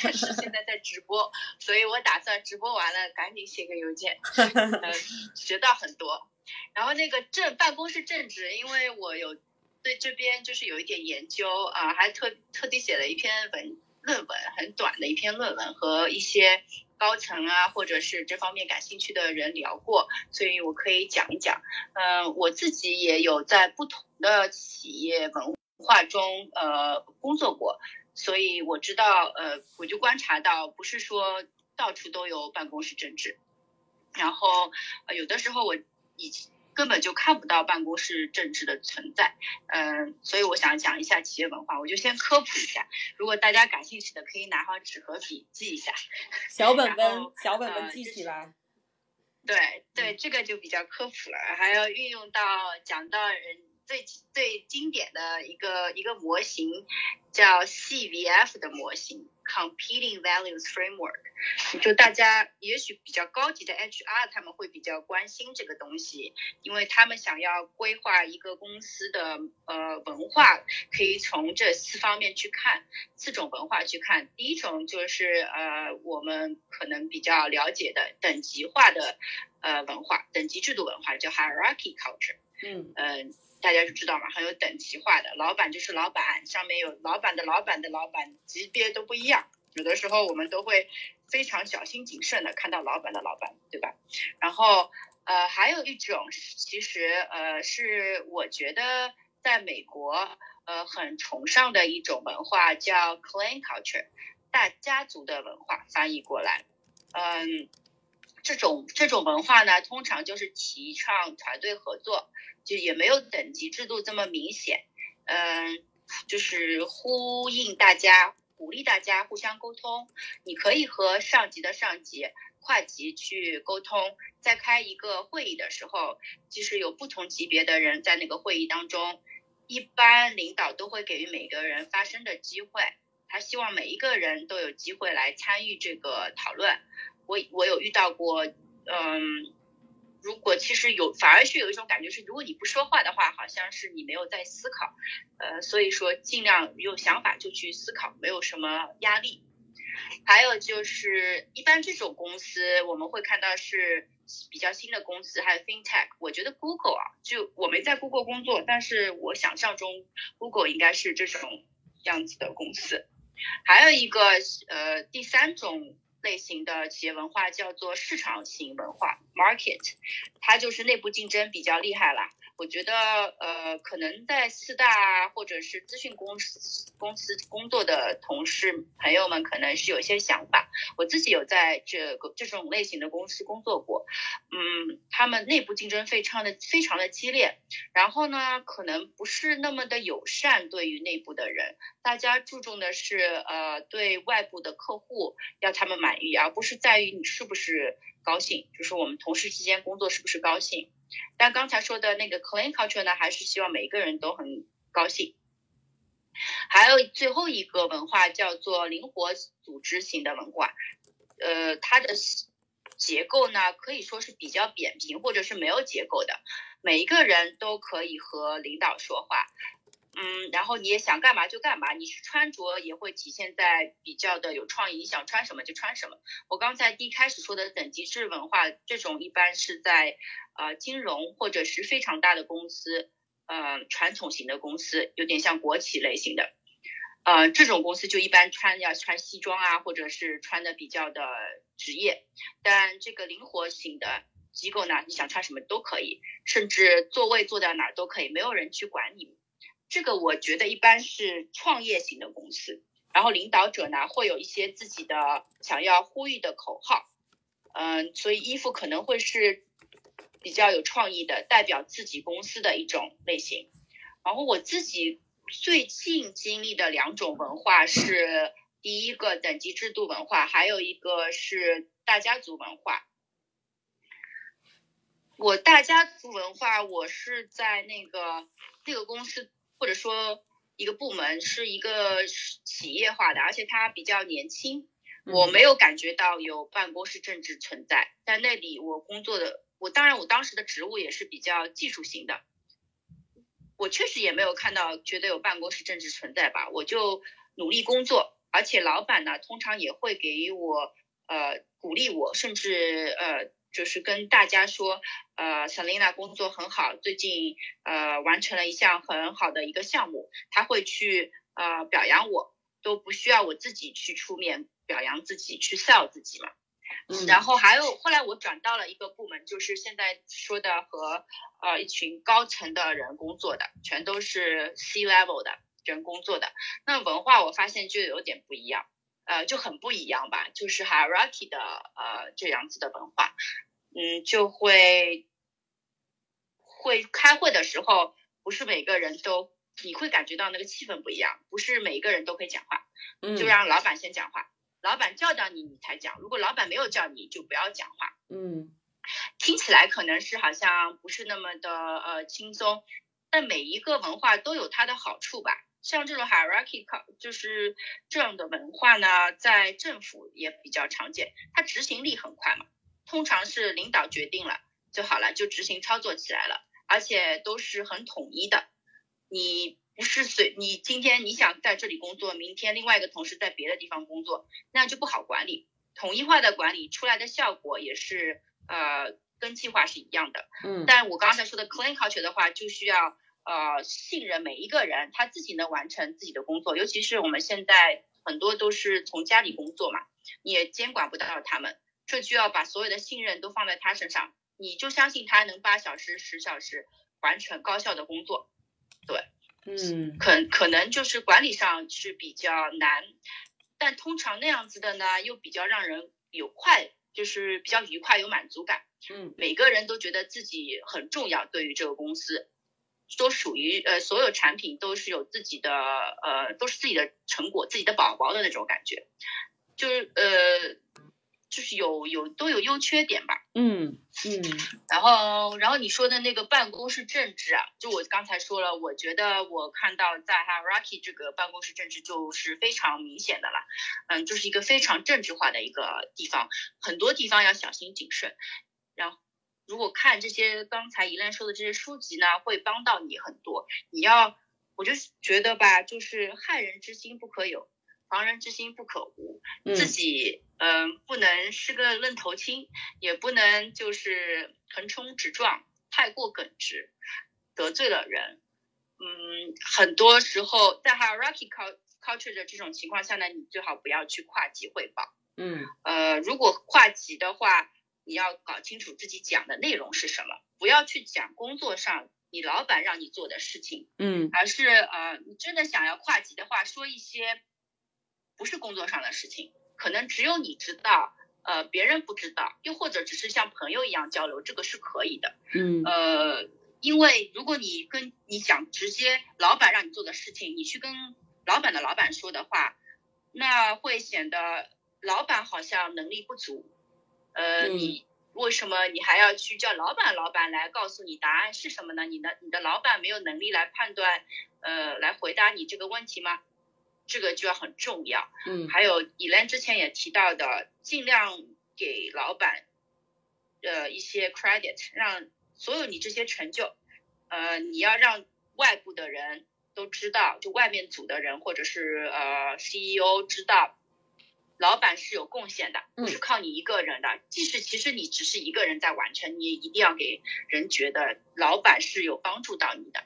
但是现在在直播，所以我打算直播完了赶紧写个邮件，嗯，学到很多。然后那个政办公室政治，因为我有对这边就是有一点研究啊，还特特地写了一篇文论文，很短的一篇论文和一些。高层啊，或者是这方面感兴趣的人聊过，所以我可以讲一讲。嗯，我自己也有在不同的企业文化中呃工作过，所以我知道呃，我就观察到，不是说到处都有办公室政治，然后呃有的时候我以前。根本就看不到办公室政治的存在，嗯，所以我想讲一下企业文化，我就先科普一下。如果大家感兴趣的，可以拿好纸和笔记一下，小本本，小本本记起来。对对，这个就比较科普了，还要运用到讲到人最最经典的一个一个模型，叫 CVF 的模型，Competing Values Framework。就大家也许比较高级的 HR 他们会比较关心这个东西，因为他们想要规划一个公司的呃文化，可以从这四方面去看，四种文化去看。第一种就是呃我们可能比较了解的等级化的呃文化，等级制度文化叫 Hierarchy Culture。嗯嗯。大家就知道嘛，很有等级化的，老板就是老板，上面有老板的老板的老板，级别都不一样。有的时候我们都会非常小心谨慎的看到老板的老板，对吧？然后呃，还有一种其实呃是我觉得在美国呃很崇尚的一种文化叫 clan culture，大家族的文化翻译过来，嗯，这种这种文化呢，通常就是提倡团队合作。就也没有等级制度这么明显，嗯，就是呼应大家，鼓励大家互相沟通。你可以和上级的上级、跨级去沟通。在开一个会议的时候，即使有不同级别的人在那个会议当中，一般领导都会给予每个人发声的机会。他希望每一个人都有机会来参与这个讨论。我我有遇到过，嗯。如果其实有，反而是有一种感觉是，如果你不说话的话，好像是你没有在思考，呃，所以说尽量有想法就去思考，没有什么压力。还有就是，一般这种公司我们会看到是比较新的公司，还有 FinTech。我觉得 Google 啊，就我没在 Google 工作，但是我想象中 Google 应该是这种样子的公司。还有一个呃，第三种。类型的企业文化叫做市场型文化 （market），它就是内部竞争比较厉害了。我觉得，呃，可能在四大或者是资讯公司公司工作的同事朋友们，可能是有些想法。我自己有在这个这种类型的公司工作过，嗯，他们内部竞争非常的非常的激烈，然后呢，可能不是那么的友善对于内部的人，大家注重的是，呃，对外部的客户要他们满意，而不是在于你是不是高兴，就是我们同事之间工作是不是高兴。但刚才说的那个 clean culture 呢，还是希望每一个人都很高兴。还有最后一个文化叫做灵活组织型的文化，呃，它的结构呢可以说是比较扁平，或者是没有结构的，每一个人都可以和领导说话。嗯，然后你也想干嘛就干嘛，你是穿着也会体现在比较的有创意，你想穿什么就穿什么。我刚才一开始说的等级制文化，这种一般是在呃金融或者是非常大的公司，呃传统型的公司，有点像国企类型的，呃这种公司就一般穿要穿西装啊，或者是穿的比较的职业。但这个灵活型的机构呢，你想穿什么都可以，甚至座位坐在哪儿都可以，没有人去管你。这个我觉得一般是创业型的公司，然后领导者呢会有一些自己的想要呼吁的口号，嗯，所以衣服可能会是比较有创意的，代表自己公司的一种类型。然后我自己最近经历的两种文化是第一个等级制度文化，还有一个是大家族文化。我大家族文化，我是在那个那个公司。或者说一个部门是一个企业化的，而且它比较年轻，我没有感觉到有办公室政治存在。在那里我工作的，我当然我当时的职务也是比较技术型的，我确实也没有看到觉得有办公室政治存在吧。我就努力工作，而且老板呢通常也会给予我呃鼓励我，甚至呃。就是跟大家说，呃，Selina 工作很好，最近呃完成了一项很好的一个项目，他会去呃表扬我，都不需要我自己去出面表扬自己，去 sell 自己嘛。嗯。然后还有后来我转到了一个部门，就是现在说的和呃一群高层的人工作的，全都是 C level 的人工作的，那文化我发现就有点不一样。呃，就很不一样吧，就是 hierarchy 的呃这样子的文化，嗯，就会会开会的时候，不是每个人都，你会感觉到那个气氛不一样，不是每一个人都可以讲话，嗯，就让老板先讲话，老板叫到你你才讲，如果老板没有叫你就不要讲话，嗯，听起来可能是好像不是那么的呃轻松，但每一个文化都有它的好处吧。像这种 hierarchy 就是这样的文化呢，在政府也比较常见，它执行力很快嘛。通常是领导决定了就好了，就执行操作起来了，而且都是很统一的。你不是随你今天你想在这里工作，明天另外一个同事在别的地方工作，那样就不好管理。统一化的管理出来的效果也是呃跟计划是一样的。嗯，但我刚才说的 clean culture 的话，就需要。呃，信任每一个人，他自己能完成自己的工作。尤其是我们现在很多都是从家里工作嘛，你也监管不到他们，这就要把所有的信任都放在他身上，你就相信他能八小时、十小时完成高效的工作。对，嗯，可可能就是管理上是比较难，但通常那样子的呢，又比较让人有快，就是比较愉快、有满足感。嗯，每个人都觉得自己很重要，对于这个公司。都属于呃，所有产品都是有自己的呃，都是自己的成果、自己的宝宝的那种感觉，就是呃，就是有有都有优缺点吧。嗯嗯。然后然后你说的那个办公室政治啊，就我刚才说了，我觉得我看到在 Hierarchy 这个办公室政治就是非常明显的了，嗯，就是一个非常政治化的一个地方，很多地方要小心谨慎，然后。如果看这些刚才一兰说的这些书籍呢，会帮到你很多。你要，我就觉得吧，就是害人之心不可有，防人之心不可无。自己嗯，不能是个愣头青，也不能就是横冲直撞，太过耿直，得罪了人。嗯，很多时候在 hierarchy culture 的这种情况下呢，你最好不要去跨级汇报。嗯，呃，如果跨级的话。你要搞清楚自己讲的内容是什么，不要去讲工作上你老板让你做的事情，嗯，而是呃，你真的想要跨级的话，说一些不是工作上的事情，可能只有你知道，呃，别人不知道，又或者只是像朋友一样交流，这个是可以的，嗯，呃，因为如果你跟你想直接老板让你做的事情，你去跟老板的老板说的话，那会显得老板好像能力不足。呃，你为什么你还要去叫老板？老板来告诉你答案是什么呢？你的你的老板没有能力来判断，呃，来回答你这个问题吗？这个就要很重要。嗯，还有 Elen 之前也提到的，尽量给老板，呃，一些 credit，让所有你这些成就，呃，你要让外部的人都知道，就外面组的人或者是呃 CEO 知道。老板是有贡献的，不是靠你一个人的。即使其实你只是一个人在完成，你也一定要给人觉得老板是有帮助到你的。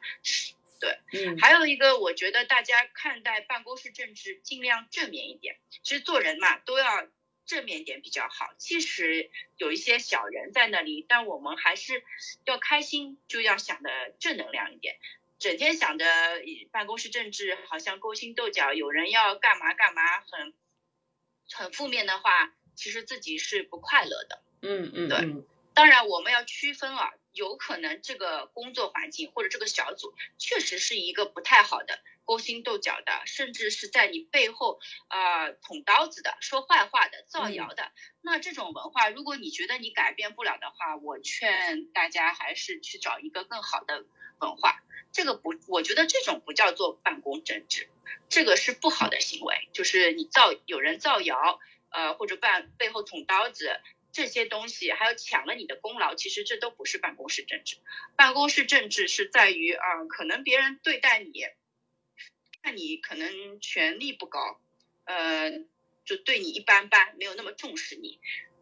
对，嗯。还有一个，我觉得大家看待办公室政治尽量正面一点。其实做人嘛，都要正面一点比较好。即使有一些小人在那里，但我们还是要开心，就要想的正能量一点。整天想着办公室政治好像勾心斗角，有人要干嘛干嘛，很。很负面的话，其实自己是不快乐的。嗯嗯，对。当然，我们要区分啊，有可能这个工作环境或者这个小组确实是一个不太好的，勾心斗角的，甚至是在你背后啊捅刀子的、说坏话的、造谣的。那这种文化，如果你觉得你改变不了的话，我劝大家还是去找一个更好的文化。这个不，我觉得这种不叫做办公政治。这个是不好的行为，就是你造有人造谣，呃，或者办背后捅刀子这些东西，还有抢了你的功劳，其实这都不是办公室政治。办公室政治是在于啊，可能别人对待你，看你可能权力不高，呃，就对你一般般，没有那么重视你。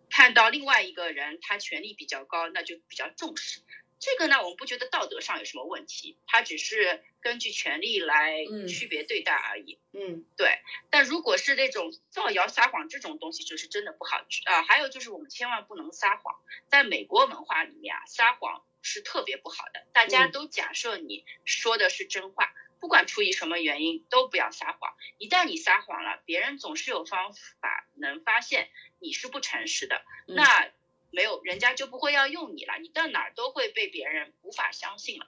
看到另外一个人他权力比较高，那就比较重视。这个呢，我们不觉得道德上有什么问题，它只是根据权利来区别对待而已。嗯，对。但如果是那种造谣撒谎这种东西，就是真的不好啊。还有就是我们千万不能撒谎，在美国文化里面啊，撒谎是特别不好的。大家都假设你说的是真话，不管出于什么原因，都不要撒谎。一旦你撒谎了，别人总是有方法能发现你是不诚实的。那。没有，人家就不会要用你了。你到哪儿都会被别人无法相信了。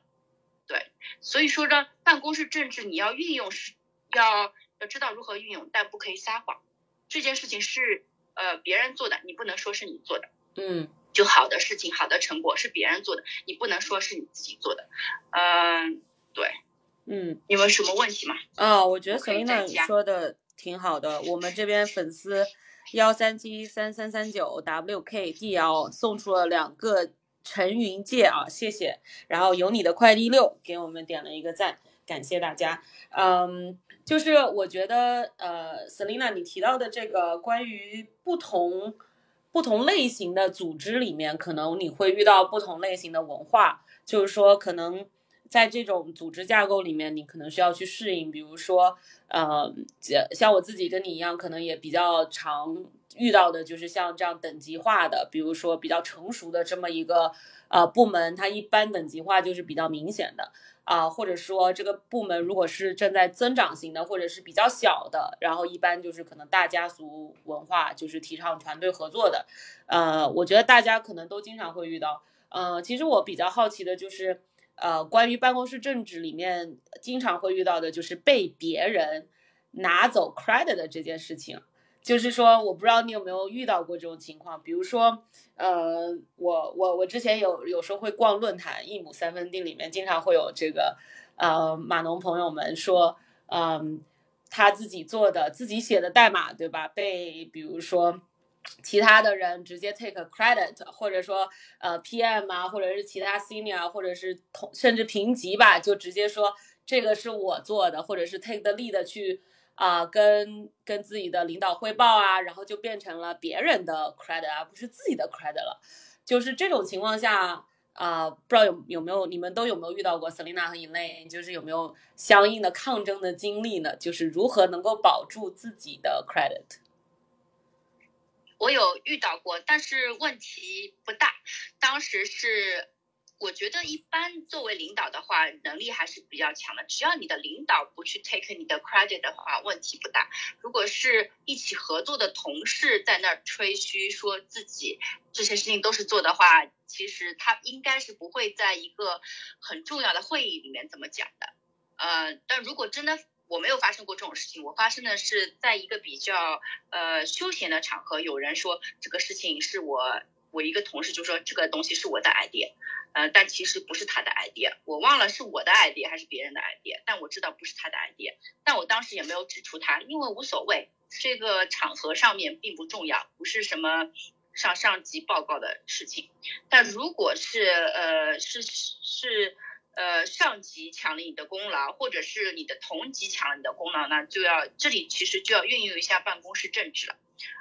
对，所以说呢，办公室政治你要运用是，要要知道如何运用，但不可以撒谎。这件事情是呃别人做的，你不能说是你做的。嗯，就好的事情、好的成果是别人做的，你不能说是你自己做的。嗯，对，嗯，你们什么问题吗？啊，我觉得我可以 Selina 说的挺好的。我们这边粉丝幺三七三三三九 WKDL 送出了两个陈云戒啊，谢谢。然后有你的快递六给我们点了一个赞，感谢大家。嗯，就是我觉得呃，Selina 你提到的这个关于不同不同类型的组织里面，可能你会遇到不同类型的文化，就是说可能。在这种组织架构里面，你可能需要去适应，比如说，呃，像我自己跟你一样，可能也比较常遇到的就是像这样等级化的，比如说比较成熟的这么一个呃部门，它一般等级化就是比较明显的。啊，或者说这个部门如果是正在增长型的，或者是比较小的，然后一般就是可能大家族文化，就是提倡团队合作的，呃，我觉得大家可能都经常会遇到，呃，其实我比较好奇的就是。呃，关于办公室政治里面经常会遇到的就是被别人拿走 credit 的这件事情，就是说，我不知道你有没有遇到过这种情况。比如说，呃，我我我之前有有时候会逛论坛，一亩三分地里面经常会有这个，呃，码农朋友们说，嗯，他自己做的、自己写的代码，对吧？被比如说。其他的人直接 take credit，或者说呃 PM 啊，或者是其他 senior，或者是同甚至评级吧，就直接说这个是我做的，或者是 take the lead 去啊跟跟自己的领导汇报啊，然后就变成了别人的 credit 而不是自己的 credit 了。就是这种情况下啊，不知道有有没有你们都有没有遇到过 Selina 和 Elaine，就是有没有相应的抗争的经历呢？就是如何能够保住自己的 credit。我有遇到过，但是问题不大。当时是我觉得一般，作为领导的话，能力还是比较强的。只要你的领导不去 take 你的 credit 的话，问题不大。如果是一起合作的同事在那儿吹嘘说自己这些事情都是做的话，其实他应该是不会在一个很重要的会议里面这么讲的。呃，但如果真的。我没有发生过这种事情，我发生的是在一个比较呃休闲的场合，有人说这个事情是我我一个同事就说这个东西是我的 idea，呃，但其实不是他的 idea，我忘了是我的 idea 还是别人的 idea，但我知道不是他的 idea，但我当时也没有指出他，因为无所谓，这个场合上面并不重要，不是什么上上级报告的事情，但如果是呃是是。呃，上级抢了你的功劳，或者是你的同级抢了你的功劳，那就要这里其实就要运用一下办公室政治了。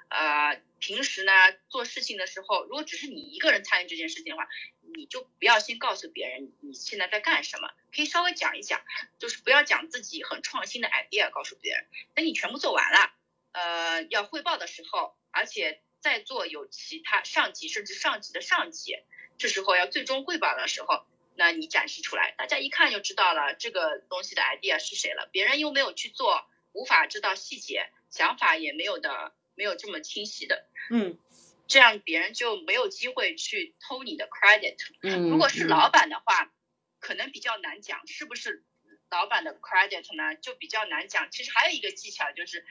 呃，平时呢做事情的时候，如果只是你一个人参与这件事情的话，你就不要先告诉别人你现在在干什么，可以稍微讲一讲，就是不要讲自己很创新的 idea 告诉别人。等你全部做完了，呃，要汇报的时候，而且在座有其他上级甚至上级的上级，这时候要最终汇报的时候。那你展示出来，大家一看就知道了这个东西的 idea 是谁了。别人又没有去做，无法知道细节，想法也没有的，没有这么清晰的。嗯，这样别人就没有机会去偷你的 credit。嗯，如果是老板的话，可能比较难讲是不是老板的 credit 呢？就比较难讲。其实还有一个技巧就是，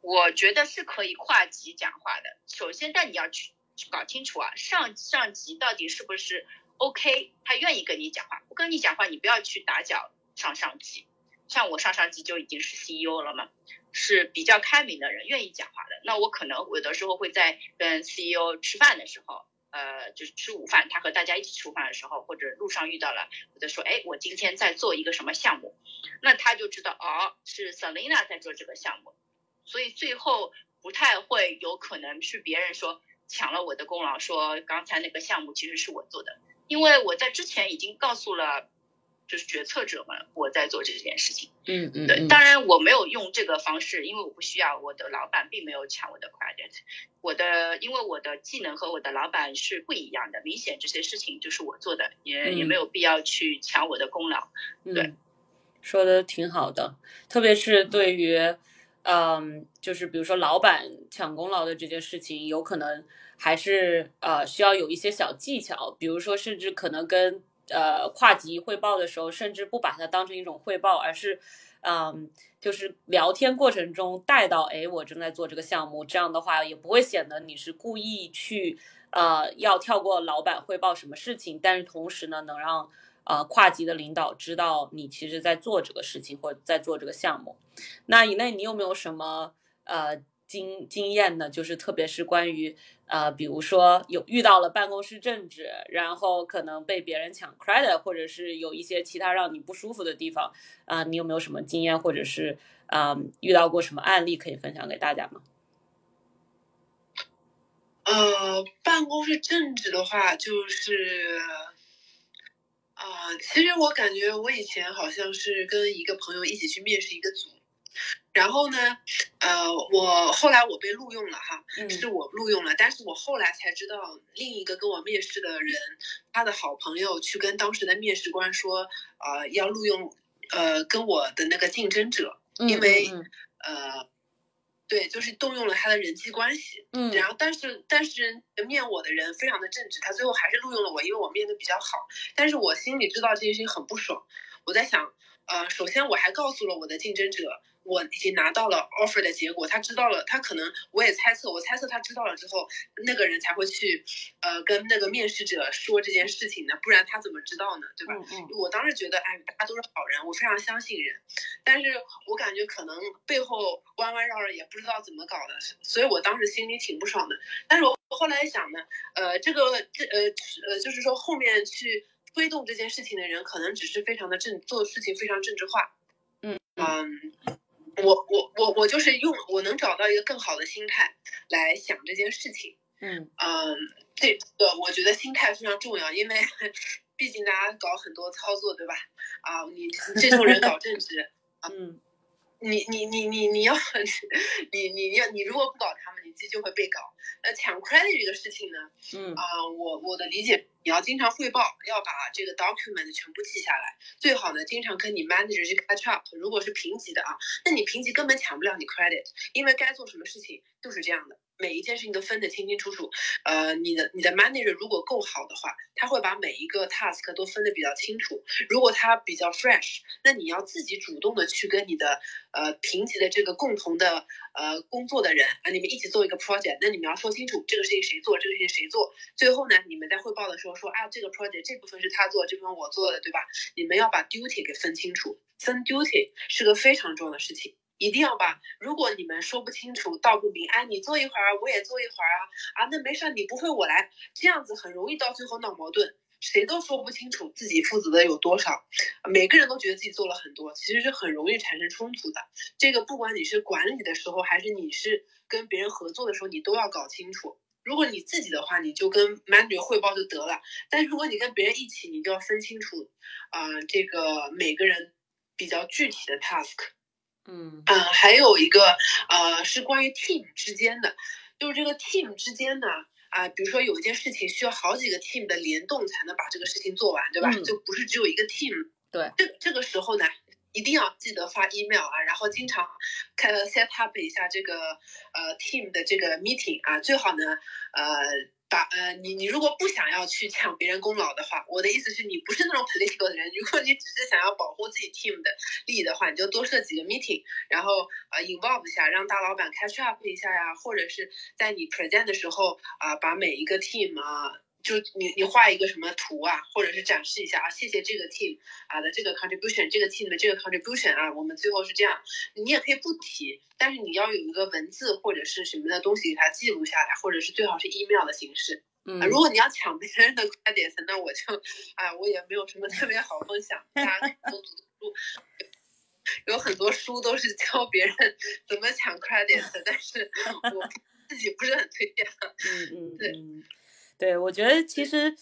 我觉得是可以跨级讲话的。首先，但你要去搞清楚啊，上上级到底是不是。OK，他愿意跟你讲话，不跟你讲话，你不要去打搅上上级。像我上上级就已经是 CEO 了嘛，是比较开明的人，愿意讲话的。那我可能有的时候会在跟 CEO 吃饭的时候，呃，就是吃午饭，他和大家一起吃饭的时候，或者路上遇到了，我就说，哎，我今天在做一个什么项目，那他就知道哦，是 Selina 在做这个项目，所以最后不太会有可能是别人说抢了我的功劳，说刚才那个项目其实是我做的。因为我在之前已经告诉了，就是决策者们我在做这件事情。嗯嗯。对，当然我没有用这个方式，因为我不需要。我的老板并没有抢我的 credit，我的因为我的技能和我的老板是不一样的，明显这些事情就是我做的，也也没有必要去抢我的功劳。对，说的挺好的，特别是对于，嗯，就是比如说老板抢功劳的这件事情，有可能。还是呃需要有一些小技巧，比如说甚至可能跟呃跨级汇报的时候，甚至不把它当成一种汇报，而是嗯就是聊天过程中带到哎我正在做这个项目，这样的话也不会显得你是故意去呃要跳过老板汇报什么事情，但是同时呢能让呃跨级的领导知道你其实在做这个事情或者在做这个项目。那以内你有没有什么呃经经验呢？就是特别是关于呃，比如说有遇到了办公室政治，然后可能被别人抢 credit，或者是有一些其他让你不舒服的地方啊、你有没有什么经验，或者是啊、遇到过什么案例可以分享给大家吗？呃，办公室政治的话，就是，啊、其实我感觉我以前好像是跟一个朋友一起去面试一个组，然后呢，呃，我后来我被录用了哈，嗯是我录用了，但是我后来才知道，另一个跟我面试的人，他的好朋友去跟当时的面试官说，呃，要录用，呃，跟我的那个竞争者，因为嗯呃，对，就是动用了他的人际关系。嗯然后，但是但是面我的人非常的正直，他最后还是录用了我，因为我面的比较好。但是我心里知道这件事情很不爽，我在想，呃，首先我还告诉了我的竞争者，我已经拿到了 offer 的结果，他知道了，他可能我也猜测，我猜测他知道了之后，那个人才会去，呃，跟那个面试者说这件事情呢，不然他怎么知道呢？对吧？嗯嗯我当时觉得，哎，大家都是好人，我非常相信人，但是我感觉可能背后弯弯绕绕，也不知道怎么搞的，所以我当时心里挺不爽的。但是我后来想呢，呃，这个这呃呃，就是说后面去推动这件事情的人，可能只是非常的正做事情非常政治化。嗯嗯，我我我我就是用我能找到一个更好的心态来想这件事情。嗯嗯，这个我觉得心态非常重要，因为毕竟大家搞很多操作，对吧？啊，你这种人搞政治，嗯你你你你你要你你要你如果不搞他们，你自己就会被搞。呃，抢 credit 这个事情呢，嗯啊、我我的理解，你要经常汇报，要把这个 document 全部记下来，最好呢经常跟你 manager 去 catch up。如果是评级的啊，那你评级根本抢不了你 credit，因为该做什么事情就是这样的，每一件事情都分得清清楚楚。呃，你的你的 manager 如果够好的话，他会把每一个 task 都分得比较清楚。如果他比较 fresh，那你要自己主动的去跟你的呃评级的这个共同的呃工作的人啊，你们一起做一个 project，那你们要说清楚这个事情谁做，这个事情谁做。最后呢，你们在汇报的时候说啊，这个 project 这部分是他做，这部分我做的，对吧？你们要把 duty 给分清楚，分 duty 是个非常重要的事情。一定要把，如果你们说不清楚、道不明，哎，你做一会儿，我也做一会儿啊，啊，那没事，你不会我来，这样子很容易到最后闹矛盾，谁都说不清楚自己负责的有多少，每个人都觉得自己做了很多，其实是很容易产生冲突的。这个不管你是管理的时候，还是你是跟别人合作的时候，你都要搞清楚。如果你自己的话，你就跟 manager 汇报就得了。但如果你跟别人一起，你就要分清楚，啊、这个每个人比较具体的 task。嗯嗯，还有一个呃是关于 team 之间的，就是这个 team 之间呢，啊、比如说有一件事情需要好几个 team 的联动才能把这个事情做完，对吧？嗯就不是只有一个 team。对，这这个时候呢，一定要记得发 email 啊，然后经常看 set up 一下这个呃 team 的这个 meeting 啊，最好呢呃。把呃，你你如果不想要去抢别人功劳的话，我的意思是你不是那种 political 的人，如果你只是想要保护自己 team 的利益的话，你就多设几个 meeting，然后呃 involve 一下，让大老板 catch up 一下呀，或者是在你 present 的时候啊、把每一个 team 啊，就你你画一个什么图啊，或者是展示一下啊，谢谢这个 team 啊的这个 contribution，这个 team 的这个 contribution 啊，我们最后是这样，你也可以不提，但是你要有一个文字或者是什么的东西给它记录下来，或者是最好是 email 的形式。嗯啊，如果你要抢别人的 credit，那我就，啊，我也没有什么特别好分享。大家可以多读读书，有很多书都是教别人怎么抢 credit 的，但是我自己不是很推荐。嗯嗯对嗯，对，我觉得其实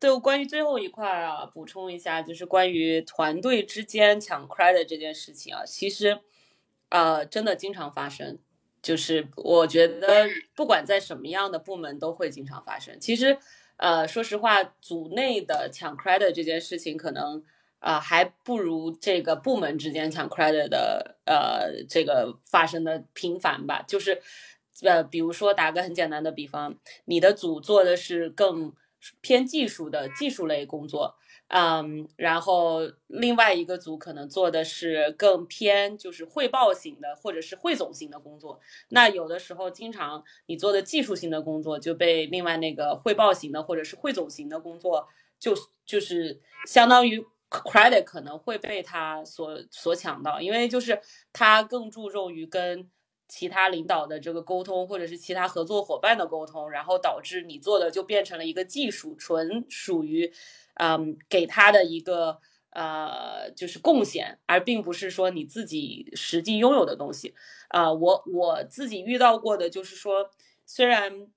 就关于最后一块啊，补充一下，就是关于团队之间抢 credit 这件事情啊，其实呃真的经常发生。就是我觉得不管在什么样的部门都会经常发生。其实，呃，说实话，组内的抢 credit 这件事情可能呃还不如这个部门之间抢 credit 的呃这个发生的频繁吧。就是呃，比如说打个很简单的比方，你的组做的是更偏技术的技术类工作。嗯，然后另外一个组可能做的是更偏就是汇报型的或者是汇总型的工作。那有的时候，经常你做的技术性的工作就被另外那个汇报型的或者是汇总型的工作就就是相当于 credit 可能会被他所所抢到，因为就是他更注重于跟其他领导的这个沟通，或者是其他合作伙伴的沟通，然后导致你做的就变成了一个技术，纯属于嗯给他的一个呃就是贡献，而并不是说你自己实际拥有的东西。啊，我我自己遇到过的就是说，虽然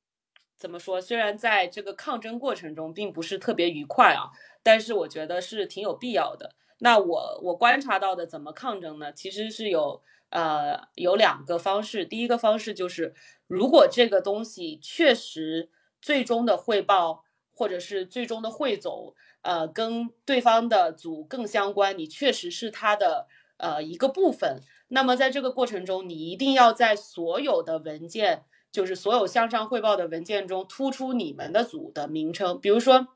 怎么说，虽然在这个抗争过程中并不是特别愉快啊，但是我觉得是挺有必要的。那我我观察到的怎么抗争呢？其实是有呃有两个方式。第一个方式就是，如果这个东西确实最终的汇报或者是最终的汇总，呃，跟对方的组更相关，你确实是他的呃一个部分。那么在这个过程中，你一定要在所有的文件，就是所有向上汇报的文件中突出你们的组的名称。比如说，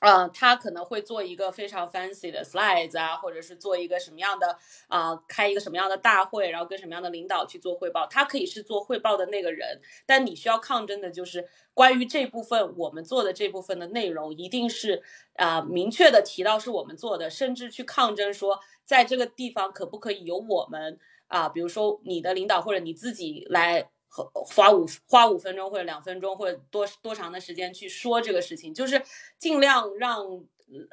呃，他可能会做一个非常 fancy 的 slides 啊，或者是做一个什么样的啊，开一个什么样的大会，然后跟什么样的领导去做汇报。他可以是做汇报的那个人，但你需要抗争的就是关于这部分我们做的这部分的内容，一定是啊明确的提到是我们做的，甚至去抗争说。在这个地方可不可以由我们啊？比如说你的领导或者你自己来花五花五分钟或者两分钟或者多多长的时间去说这个事情，就是尽量让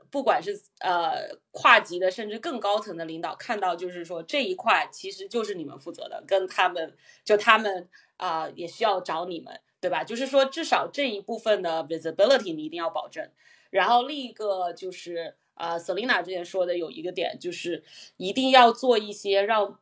不管是呃跨级的甚至更高层的领导看到，就是说这一块其实就是你们负责的，跟他们就他们啊也需要找你们，对吧？就是说至少这一部分的 visibility 你一定要保证。然后另一个就是。啊，Selina 之前说的有一个点，就是一定要做一些让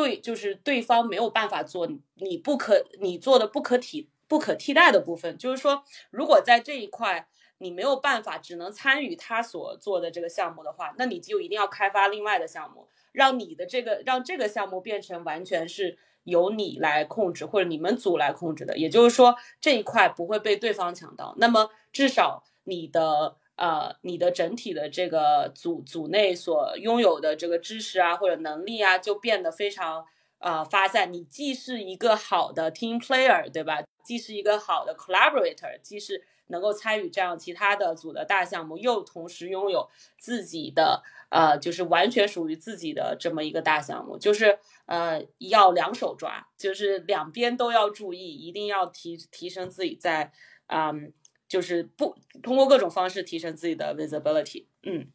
对，就是对方没有办法做，你不可你做的不可替不可替代的部分。就是说，如果在这一块你没有办法，只能参与他所做的这个项目的话，那你就一定要开发另外的项目，让你的这个让这个项目变成完全是由你来控制或者你们组来控制的。也就是说，这一块不会被对方抢到。那么至少你的。呃，你的整体的这个组组内所拥有的这个知识啊，或者能力啊，就变得非常呃发散。你既是一个好的 team player，对吧？既是一个好的 collaborator，既是能够参与这样其他的组的大项目，又同时拥有自己的呃，就是完全属于自己的这么一个大项目，就是呃要两手抓，就是两边都要注意，一定要提提升自己在嗯。就是不通过各种方式提升自己的 visibility，嗯，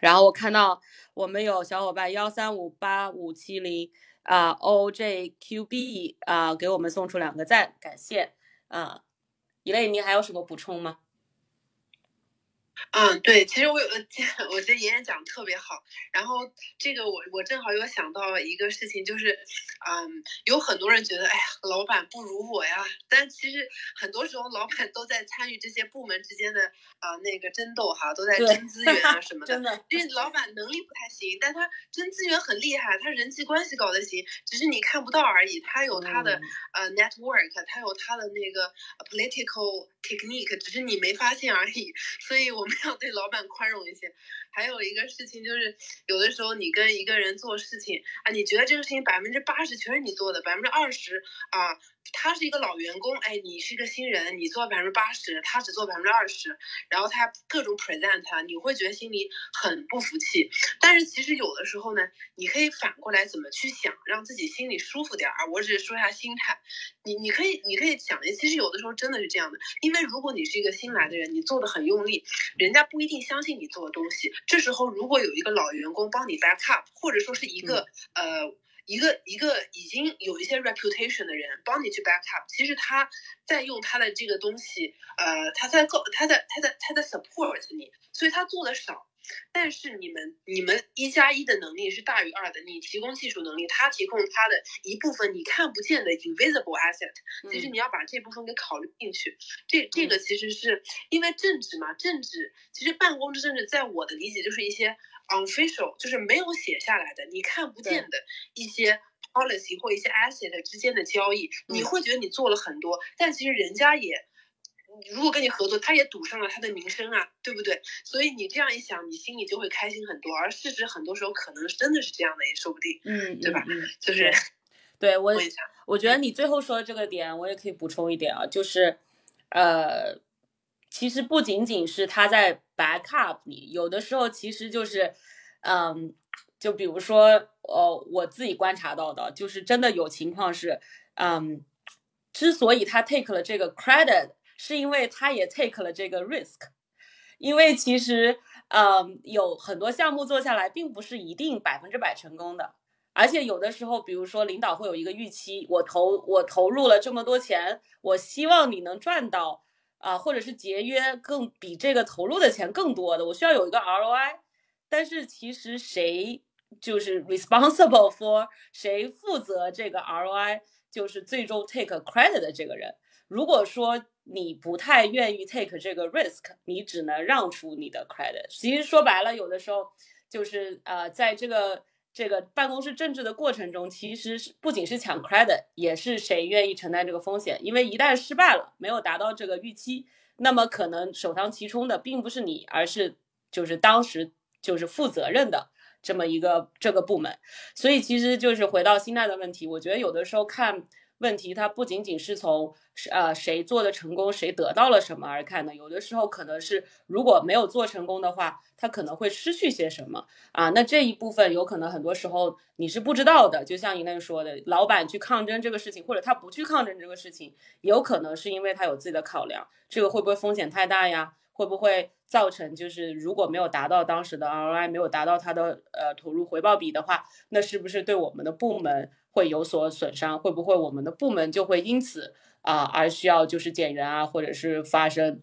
然后我看到我们有小伙伴幺三五八五七零啊 OJQB 啊给我们送出两个赞，感谢啊，一类你还有什么补充吗？嗯，对，其实我有个，我觉得妍妍讲的特别好。然后这个我我正好有想到一个事情，就是，嗯，有很多人觉得，哎呀，老板不如我呀。但其实很多时候，老板都在参与这些部门之间的啊那个争斗哈，都在争资源啊什 么的。真的，因为老板能力不太行，但他争资源很厉害，他人际关系搞得行，只是你看不到而已。他有他的呃 network，他有他的那个 political technique，只是你没发现而已。所以我。我们要对老板宽容一些。还有一个事情就是，有的时候你跟一个人做事情啊，你觉得这个事情百分之八十全是你做的，百分之二十啊，他是一个老员工，哎，你是一个新人，你做百分之八十，他只做百分之二十，然后他各种 present 他，你会觉得心里很不服气。但是其实有的时候呢，你可以反过来怎么去想，让自己心里舒服点儿。我只是说一下心态，你你可以你可以想，其实有的时候真的是这样的，因为如果你是一个新来的人，你做的很用力，人家不一定相信你做的东西。这时候，如果有一个老员工帮你 back up，或者说是一个呃一个一个已经有一些 reputation 的人帮你去 back up，其实他在用他的这个东西，呃，他在告他在他在他在 support 你，所以他做的少。但是你们你们一加一的能力是大于二的，你提供技术能力，他提供他的一部分你看不见的 invisible asset，其实你要把这部分给考虑进去。这这个其实是因为政治嘛，政治其实办公室政治在我的理解就是一些 unofficial，就是没有写下来的，你看不见的一些 policy 或一些 asset 之间的交易，你会觉得你做了很多，但其实人家也。如果跟你合作，他也赌上了他的名声啊，对不对？所以你这样一想，你心里就会开心很多。而事实很多时候可能真的是这样的，也说不定，嗯，对吧？嗯，就是，对我，我觉得你最后说的这个点，我也可以补充一点啊，就是，呃，其实不仅仅是他在 backup 你，有的时候其实就是，嗯，就比如说，呃，我自己观察到的，就是真的有情况是，嗯，之所以他 take 了这个 credit，是因为他也 take 了这个 risk，因为其实，嗯，有很多项目做下来，并不是一定百分之百成功的，而且有的时候，比如说领导会有一个预期，我投我投入了这么多钱，我希望你能赚到。啊，或者是节约更比这个投入的钱更多的，我需要有一个 ROI。但是其实谁就是 responsible for 谁负责这个 ROI，就是最终 take credit 的这个人。如果说你不太愿意 take 这个 risk，你只能让出你的 credit。其实说白了，有的时候就是呃，在这个。这个办公室政治的过程中，其实是不仅是抢 credit，也是谁愿意承担这个风险。因为一旦失败了，没有达到这个预期，那么可能首当其冲的并不是你，而是就是当时就是负责任的这么一个这个部门。所以其实就是回到心态的问题，我觉得有的时候看。问题它不仅仅是从呃谁做的成功，谁得到了什么而看的，有的时候可能是如果没有做成功的话，他可能会失去些什么啊？那这一部分有可能很多时候你是不知道的。就像一楠说的，老板去抗争这个事情，或者他不去抗争这个事情，有可能是因为他有自己的考量。这个会不会风险太大呀？会不会造成就是如果没有达到当时的 ROI，没有达到他的呃投入回报比的话，那是不是对我们的部门？会有所损伤，会不会我们的部门就会因此啊而需要就是减员啊，或者是发生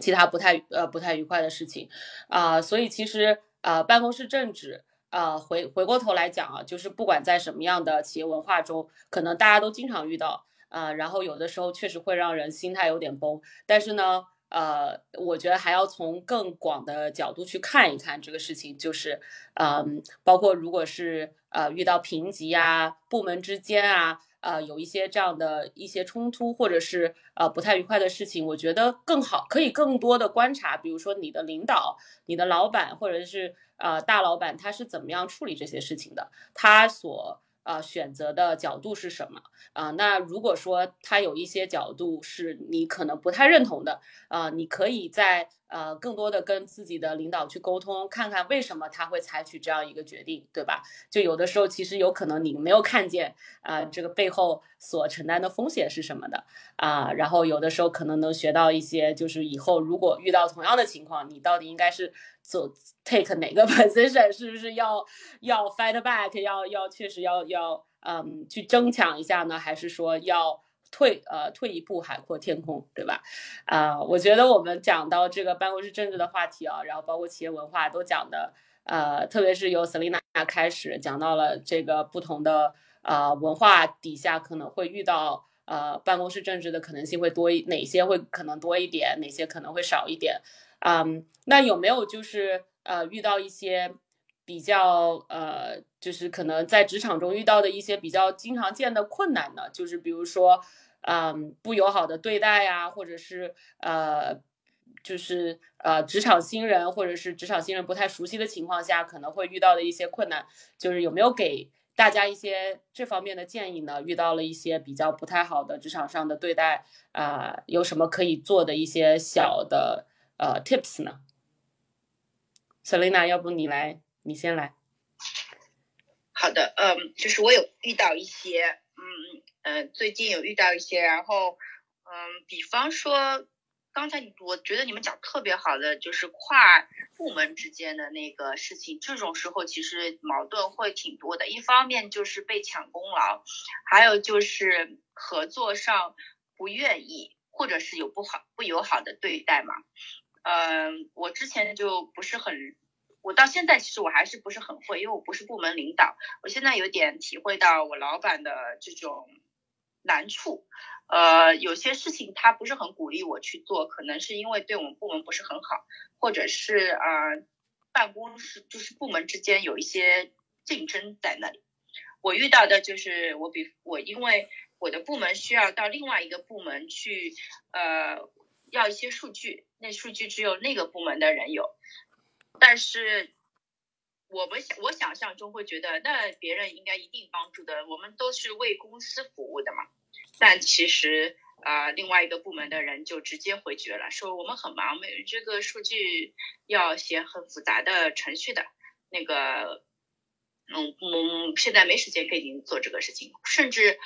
其他不太呃不太愉快的事情啊？所以其实呃办公室政治啊回回过头来讲啊，就是不管在什么样的企业文化中，可能大家都经常遇到啊，然后有的时候确实会让人心态有点崩，但是呢。呃，我觉得还要从更广的角度去看一看这个事情，就是，嗯，包括如果是呃遇到评级啊，部门之间啊，呃有一些这样的一些冲突，或者是呃不太愉快的事情，我觉得更好可以更多的观察，比如说你的领导、你的老板或者是呃大老板他是怎么样处理这些事情的，他所。呃，选择的角度是什么啊？那如果说他有一些角度是你可能不太认同的，啊，你可以在。呃，更多的跟自己的领导去沟通，看看为什么他会采取这样一个决定，对吧？就有的时候其实有可能你没有看见啊，这个背后所承担的风险是什么的啊。然后有的时候可能能学到一些，就是以后如果遇到同样的情况，你到底应该是走 take 哪个 position，是不是要要 fight back，要要确实要要嗯去争抢一下呢？还是说要？退呃退一步海阔天空，对吧？啊，我觉得我们讲到这个办公室政治的话题啊，然后包括企业文化都讲的，呃，特别是由 Selina 开始讲到了这个不同的呃文化底下可能会遇到呃办公室政治的可能性会多一哪些会可能多一点，哪些可能会少一点，嗯，那有没有就是呃遇到一些比较呃就是可能在职场中遇到的一些比较经常见的困难呢？就是比如说。嗯，不友好的对待呀，或者是呃，就是呃，职场新人或者是职场新人不太熟悉的情况下，可能会遇到的一些困难，就是有没有给大家一些这方面的建议呢？遇到了一些比较不太好的职场上的对待啊，有什么可以做的一些小的呃 tips 呢？Selina，要不你来，你先来。好的，嗯，就是我有遇到一些，嗯。嗯，最近有遇到一些，然后，嗯，比方说，刚才我觉得你们讲特别好的，就是跨部门之间的那个事情，这种时候其实矛盾会挺多的。一方面就是被抢功劳，还有就是合作上不愿意，或者是有不好不友好的对待嘛。嗯，我之前就不是很，我到现在其实我还是不是很会，因为我不是部门领导，我现在有点体会到我老板的这种。难处，呃，有些事情他不是很鼓励我去做，可能是因为对我们部门不是很好，或者是呃，办公室就是部门之间有一些竞争在那里。我遇到的就是我比我因为我的部门需要到另外一个部门去，呃，要一些数据，那数据只有那个部门的人有，但是我们想我想象中会觉得那别人应该一定帮助的，我们都是为公司服务的嘛。但其实，啊，另外一个部门的人就直接回绝了，说我们很忙，没这个数据要写很复杂的程序的，那个，嗯嗯，现在没时间给您做这个事情，甚至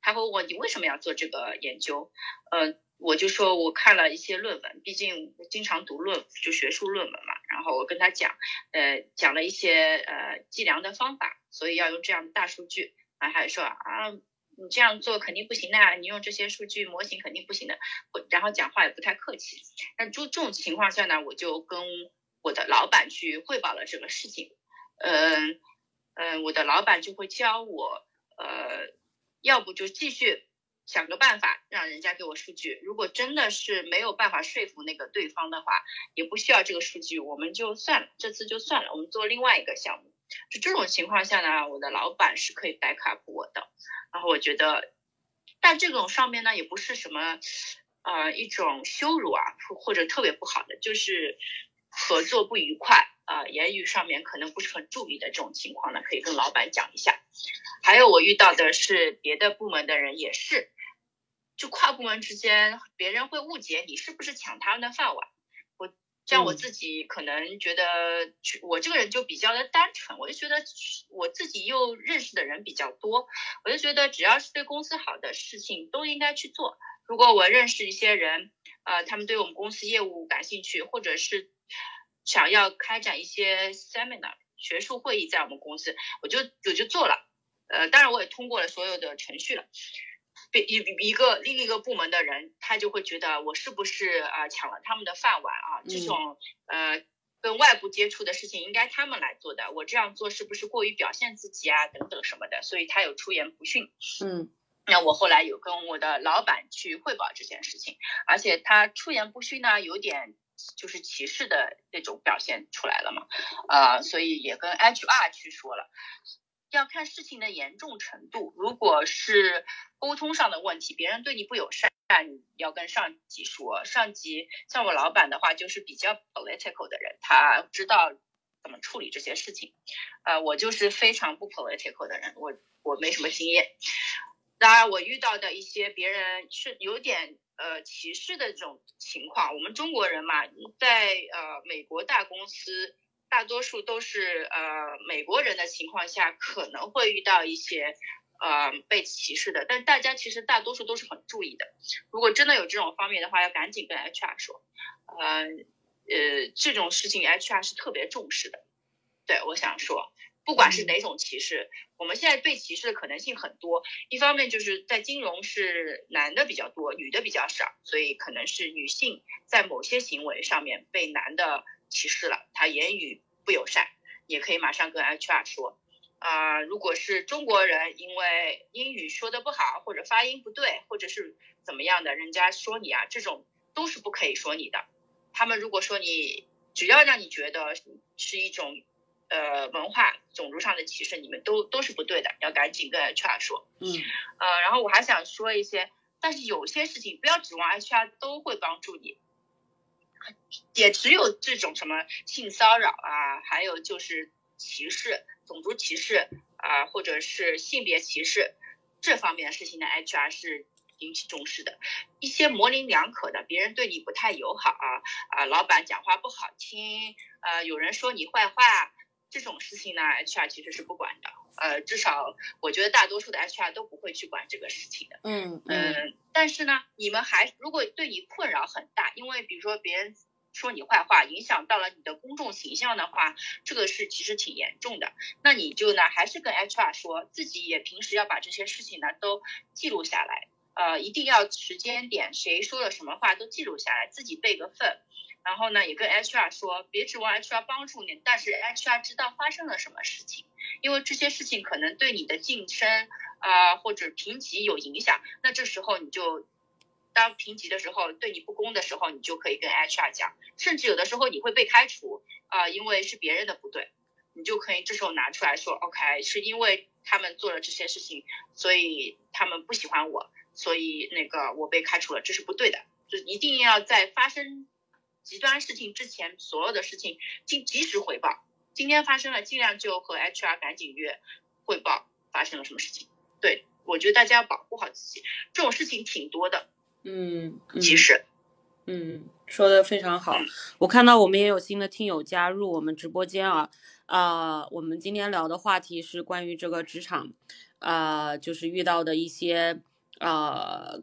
还会问你为什么要做这个研究？呃，我就说我看了一些论文，毕竟经常读论就学术论文嘛，然后我跟他讲，呃，讲了一些呃计量的方法，所以要用这样的大数据，啊，还说啊。你这样做肯定不行的，你用这些数据模型肯定不行的。然后讲话也不太客气。那就这种情况下呢，我就跟我的老板去汇报了这个事情。嗯嗯，我的老板就会教我，呃，要不就继续想个办法让人家给我数据。如果真的是没有办法说服那个对方的话，也不需要这个数据，我们就算了，这次就算了，我们做另外一个项目。就这种情况下呢，我的老板是可以 back up 我的。然后我觉得，但这种上面呢，也不是什么，呃，一种羞辱啊，或者特别不好的，就是合作不愉快啊，言语上面可能不是很注意的这种情况呢，可以跟老板讲一下。还有我遇到的是别的部门的人也是，就跨部门之间，别人会误解你是不是抢他们的饭碗。我像我自己可能觉得，我这个人就比较的单纯，我就觉得我自己又认识的人比较多，我就觉得只要是对公司好的事情都应该去做。如果我认识一些人，呃，他们对我们公司业务感兴趣，或者是想要开展一些 seminar 学术会议，在我们公司，我就我就做了。呃，当然我也通过了所有的程序了。一一个另一个部门的人，他就会觉得我是不是啊抢了他们的饭碗啊？这种呃跟外部接触的事情应该他们来做的，我这样做是不是过于表现自己啊？等等什么的，所以他有出言不逊。嗯，那我后来有跟我的老板去汇报这件事情，而且他出言不逊呢，有点就是歧视的那种表现出来了嘛，呃，所以也跟 HR 去说了。要看事情的严重程度，如果是沟通上的问题，别人对你不友善，你要跟上级说。上级像我老板的话，就是比较 political 的人，他知道怎么处理这些事情。呃，我就是非常不 political 的人，我我没什么经验。当然，我遇到的一些别人是有点呃歧视的这种情况。我们中国人嘛，在呃美国大公司。大多数都是呃美国人的情况下，可能会遇到一些呃被歧视的，但大家其实大多数都是很注意的。如果真的有这种方面的话，要赶紧跟 HR 说。呃呃，这种事情 HR 是特别重视的。对，我想说，不管是哪种歧视，我们现在被歧视的可能性很多。一方面就是在金融是男的比较多，女的比较少，所以可能是女性在某些行为上面被男的。歧视了，他言语不友善，也可以马上跟 HR 说。啊，如果是中国人，因为英语说的不好，或者发音不对，或者是怎么样的，人家说你啊，这种都是不可以说你的。他们如果说你，只要让你觉得是一种呃文化种族上的歧视，你们都都是不对的，要赶紧跟 HR 说。嗯。呃，然后我还想说一些，但是有些事情不要指望 HR 都会帮助你。也只有这种什么性骚扰啊，还有就是歧视、种族歧视啊，或者是性别歧视这方面的事情呢，HR 是引起重视的。一些模棱两可的，别人对你不太友好啊，啊，老板讲话不好听，呃，有人说你坏话，这种事情呢，HR 其实是不管的。呃，至少我觉得大多数的 HR 都不会去管这个事情的。嗯嗯。但是呢，你们还如果对你困扰很大，因为比如说别人说你坏话，影响到了你的公众形象的话，这个是其实挺严重的。那你就呢，还是跟 HR 说自己也平时要把这些事情呢都记录下来，呃，一定要时间点谁说了什么话都记录下来，自己备个份。然后呢，也跟 HR 说，别指望 HR 帮助你，但是 HR 知道发生了什么事情，因为这些事情可能对你的晋升啊或者评级有影响。那这时候你就当评级的时候对你不公的时候，你就可以跟 HR 讲，甚至有的时候你会被开除啊，因为是别人的不对，你就可以这时候拿出来说，OK，是因为他们做了这些事情，所以他们不喜欢我，所以那个我被开除了，这是不对的，就一定要在发生。极端事情之前，所有的事情尽及时汇报。今天发生了，尽量就和 HR 赶紧约汇报发生了什么事情。对我觉得大家要保护好自己，这种事情挺多的。嗯，其实，嗯，说的非常好。我看到我们也有新的听友加入我们直播间啊，啊，我们今天聊的话题是关于这个职场，啊，就是遇到的一些，呃。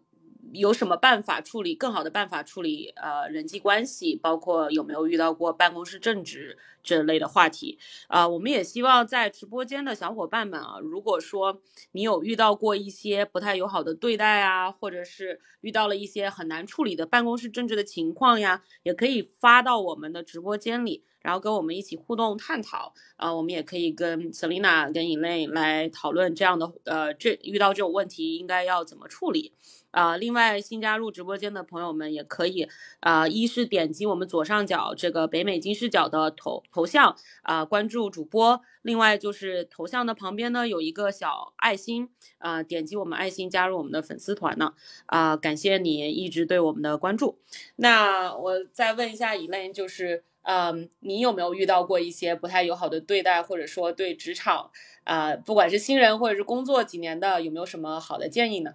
有什么办法处理更好的办法处理呃人际关系，包括有没有遇到过办公室政治这类的话题啊？我们也希望在直播间的小伙伴们啊，如果说你有遇到过一些不太友好的对待啊，或者是遇到了一些很难处理的办公室政治的情况呀，也可以发到我们的直播间里，然后跟我们一起互动探讨啊。我们也可以跟 Selina 跟 Elaine 来讨论这样的呃这遇到这种问题应该要怎么处理。啊，另外新加入直播间的朋友们也可以，啊，一是点击我们左上角这个北美金视角的头头像，啊，关注主播；另外就是头像的旁边呢有一个小爱心，啊，点击我们爱心加入我们的粉丝团呢，啊，感谢你一直对我们的关注。那我再问一下以类，就是，嗯，你有没有遇到过一些不太友好的对待，或者说对职场，啊，不管是新人或者是工作几年的，有没有什么好的建议呢？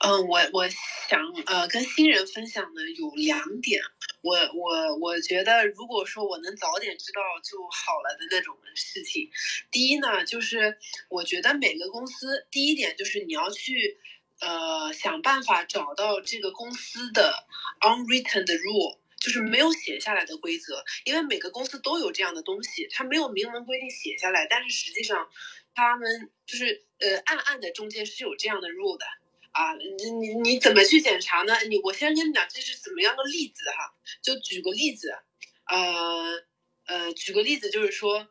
嗯，我我想呃跟新人分享的有两点，我我我觉得如果说我能早点知道就好了的那种事情。第一呢，就是我觉得每个公司第一点就是你要去呃想办法找到这个公司的 unwritten 的 rule，就是没有写下来的规则，因为每个公司都有这样的东西，它没有明文规定写下来，但是实际上他们就是呃暗暗的中间是有这样的 rule 的。啊，你你你怎么去检查呢？你我先跟你讲这是怎么样的例子哈，就举个例子，呃呃，举个例子就是说，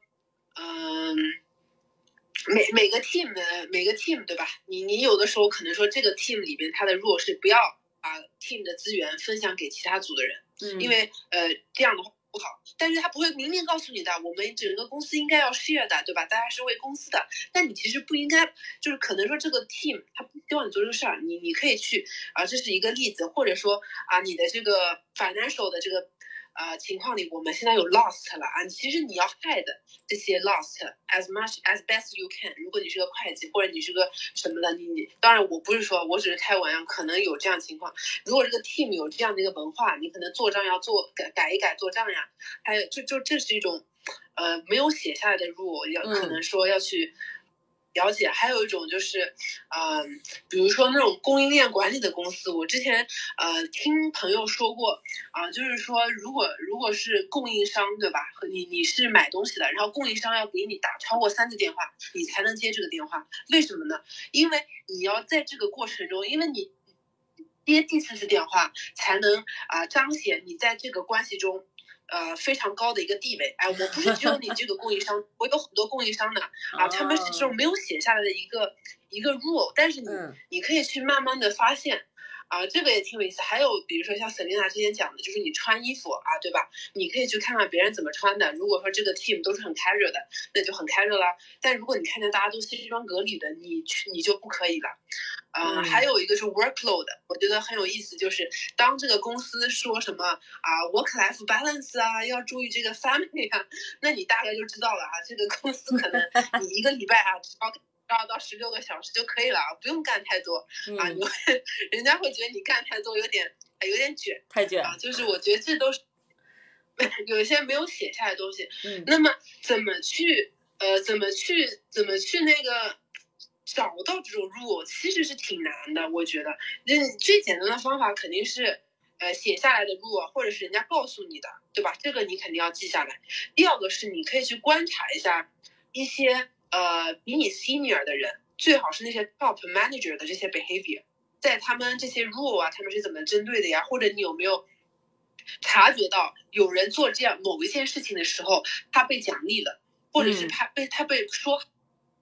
嗯，每每个 team 的每个 team 对吧？你你有的时候可能说这个 team 里边它的弱势不要把 team 的资源分享给其他组的人，嗯，因为呃这样的话。不好，但是他不会明面告诉你的，我们整个公司应该要 share 的，对吧？大家是为公司的，但你其实不应该，就是可能说这个 team 他不希望你做这个事儿，你你可以去啊，这是一个例子，或者说啊，你的这个 financial 的这个。呃，情况里我们现在有 lost 了啊，其实你要 hide 这些 lost as much as best you can。如果你是个会计或者你是个什么的，你你当然我不是说我只是开玩笑，可能有这样情况。如果这个 team 有这样的一个文化，你可能做账要做改改一改做账呀，还有就就这是一种呃没有写下来的 rule，要可能说要去。了解，还有一种就是，嗯，比如说那种供应链管理的公司，我之前呃听朋友说过啊，就是说如果如果是供应商对吧，你你是买东西的，然后供应商要给你打超过三次电话，你才能接这个电话，为什么呢？因为你要在这个过程中，因为你接第四次电话才能啊彰显你在这个关系中。呃，非常高的一个地位，哎，我不是只有你这个供应商，我有很多供应商的 啊，他们是这种没有写下来的一个一个 rule，但是你你可以去慢慢的发现。啊，这个也挺有意思。还有比如说像 Selina 之前讲的，就是你穿衣服啊，对吧？你可以去看看别人怎么穿的。如果说这个 team 都是很 casual 的，那就很 casual 了。但如果你看见大家都西装革履的，你去你就不可以了。嗯，还有一个是 workload，我觉得很有意思，就是当这个公司说什么啊 work life balance 啊，要注意这个 family 啊，那你大概就知道了啊，这个公司可能你一个礼拜啊只要。二到十六个小时就可以了，不用干太多啊！你会，人家会觉得你干太多有点，有点卷，太卷啊！就是我觉得这都是 有一些没有写下来的东西。嗯，那么怎么去呃，怎么去怎么去那个找到这种 rule，其实是挺难的。我觉得，那最简单的方法肯定是呃写下来的 rule，或者是人家告诉你的，对吧？这个你肯定要记下来。第二个是你可以去观察一下一些。呃，比你 senior 的人，最好是那些 top manager 的这些 behavior，在他们这些 rule 啊，他们是怎么针对的呀？或者你有没有察觉到有人做这样某一件事情的时候，他被奖励了，或者是他被他被说。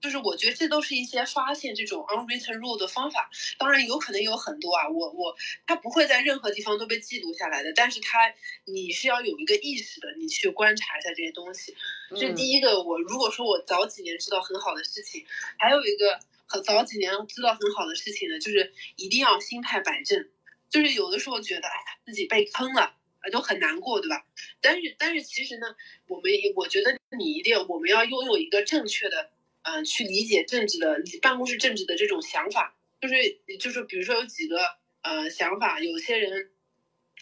就是我觉得这都是一些发现这种 unwritten rule 的方法，当然有可能有很多啊，我我它不会在任何地方都被记录下来的，但是它你是要有一个意识的，你去观察一下这些东西。这第一个，我如果说我早几年知道很好的事情，还有一个很早几年知道很好的事情呢，就是一定要心态摆正，就是有的时候觉得哎呀自己被坑了啊就很难过，对吧？但是但是其实呢，我们我觉得你一定我们要拥有一个正确的。嗯，去理解政治的办公室政治的这种想法，就是就是比如说有几个呃想法，有些人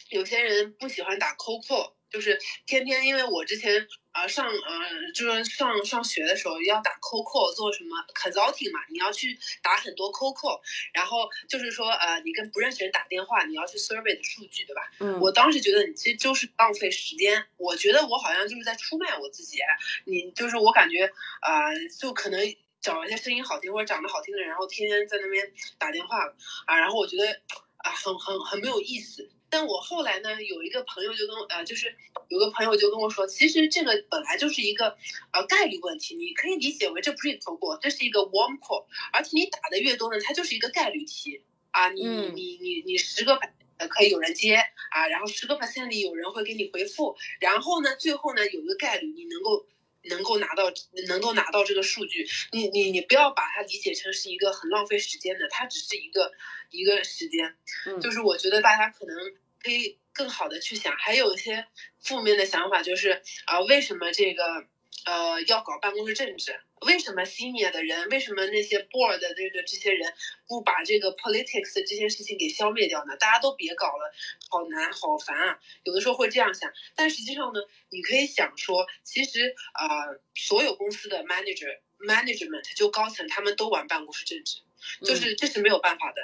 有些人不喜欢打 COCO。就是天天，因为我之前啊上呃就是上上学的时候要打 COCO 做什么 consulting 嘛，你要去打很多 COCO，然后就是说呃你跟不认识人打电话，你要去 survey 的数据，对吧？嗯，我当时觉得你其实就是浪费时间，我觉得我好像就是在出卖我自己，你就是我感觉啊就可能找一些声音好听或者长得好听的人，然后天天在那边打电话啊，然后我觉得啊很很很没有意思。但我后来呢，有一个朋友就跟呃，就是有个朋友就跟我说，其实这个本来就是一个呃概率问题，你可以理解为这不是一个投过，这是一个 warm call，而且你打的越多呢，它就是一个概率题啊，你你你你十个呃可以有人接啊，然后十个 percent 里有人会给你回复，然后呢，最后呢有一个概率你能够能够拿到能够拿到这个数据，你你你不要把它理解成是一个很浪费时间的，它只是一个。一个时间，就是我觉得大家可能可以更好的去想，还有一些负面的想法，就是啊，为什么这个呃要搞办公室政治？为什么 senior 的人，为什么那些 board 的这个这些人不把这个 politics 这件事情给消灭掉呢？大家都别搞了，好难好烦啊！有的时候会这样想，但实际上呢，你可以想说，其实啊，所有公司的 manager management 就高层他们都玩办公室政治，就是这是没有办法的。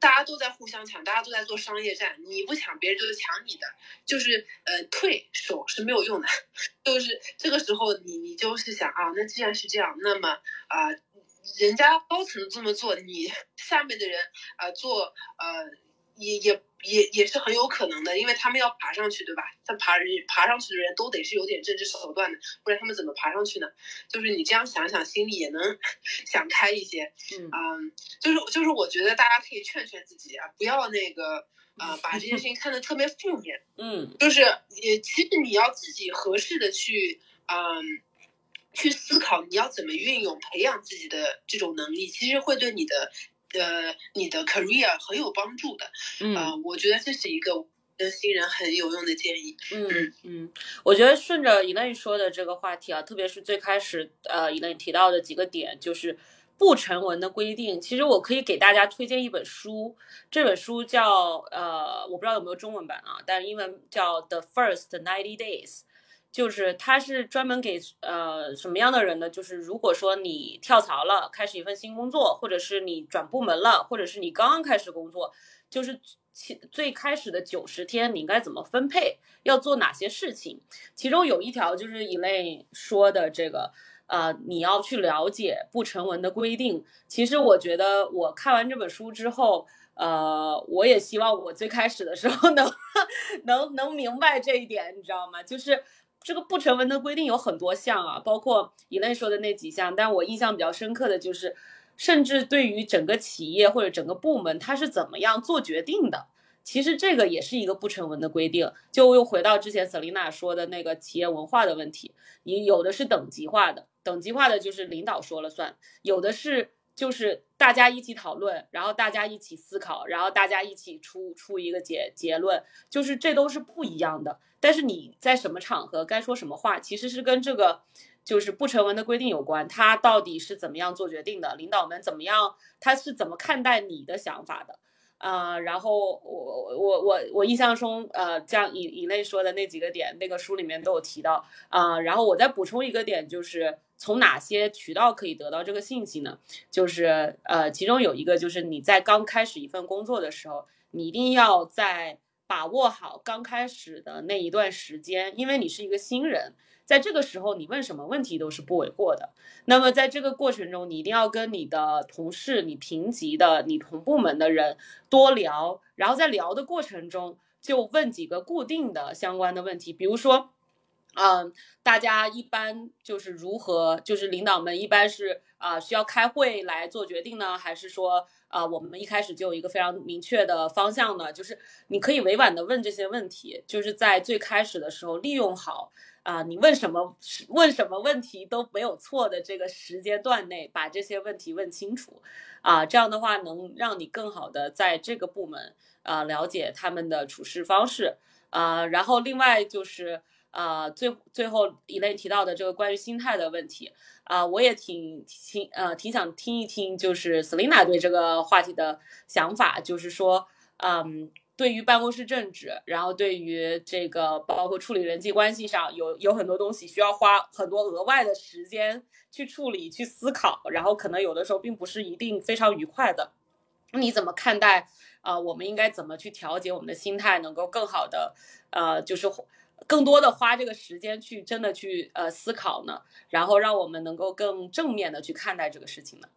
大家都在互相抢，大家都在做商业战，你不抢，别人就是抢你的，就是呃退守是没有用的，就是这个时候你你就是想啊，那既然是这样，那么啊，人家高层这么做，你下面的人啊做呃。也也也也是很有可能的，因为他们要爬上去，对吧？他爬人爬上去的人都得是有点政治手段的，不然他们怎么爬上去呢？就是你这样想想，心里也能 想开一些。嗯，就是就是我觉得大家可以劝劝自己啊，不要那个呃把这件事情看得特别负面。嗯，就是也其实你要自己合适的去嗯去思考你要怎么运用培养自己的这种能力，其实会对你的。呃，你的 career 很有帮助的，嗯，我觉得这是一个跟新人很有用的建议。嗯嗯，我觉得顺着 Elaine 说的这个话题啊，特别是最开始呃 Elaine 提到的几个点，就是不成文的规定。其实我可以给大家推荐一本书，这本书叫呃，我不知道有没有中文版啊，但英文叫 The First Ninety Days。就是它是专门给呃什么样的人呢？就是如果说你跳槽了，开始一份新工作，或者是你转部门了，或者是你刚刚开始工作，就是其最开始的九十天，你应该怎么分配，要做哪些事情？其中有一条就是一类说的这个，呃，你要去了解不成文的规定。其实我觉得我看完这本书之后，呃，我也希望我最开始的时候 能能能明白这一点，你知道吗？就是。这个不成文的规定有很多项啊，包括以内说的那几项，但我印象比较深刻的就是，甚至对于整个企业或者整个部门，它是怎么样做决定的，其实这个也是一个不成文的规定。就又回到之前 Selina 说的那个企业文化的问题，你有的是等级化的，等级化的就是领导说了算，有的是。就是大家一起讨论，然后大家一起思考，然后大家一起出出一个结结论，就是这都是不一样的。但是你在什么场合该说什么话，其实是跟这个就是不成文的规定有关。他到底是怎么样做决定的？领导们怎么样？他是怎么看待你的想法的？啊，然后我我我我印象中，呃，像以以内说的那几个点，那个书里面都有提到啊。然后我再补充一个点，就是从哪些渠道可以得到这个信息呢？就是呃，其中有一个就是你在刚开始一份工作的时候，你一定要在把握好刚开始的那一段时间，因为你是一个新人。在这个时候，你问什么问题都是不为过的。那么，在这个过程中，你一定要跟你的同事、你平级的、你同部门的人多聊，然后在聊的过程中就问几个固定的相关的问题，比如说，嗯，大家一般就是如何，就是领导们一般是啊需要开会来做决定呢，还是说啊我们一开始就有一个非常明确的方向呢？就是你可以委婉的问这些问题，就是在最开始的时候利用好。啊，你问什么问什么问题都没有错的这个时间段内，把这些问题问清楚，啊，这样的话能让你更好的在这个部门啊了解他们的处事方式啊。然后另外就是呃，最最后一类提到的这个关于心态的问题啊，我也挺挺呃挺想听一听，就是 Selina 对这个话题的想法，就是说，嗯。对于办公室政治，然后对于这个包括处理人际关系上，有有很多东西需要花很多额外的时间去处理、去思考，然后可能有的时候并不是一定非常愉快的。你怎么看待？啊，我们应该怎么去调节我们的心态，能够更好的，呃，就是更多的花这个时间去真的去呃思考呢？然后让我们能够更正面的去看待这个事情呢？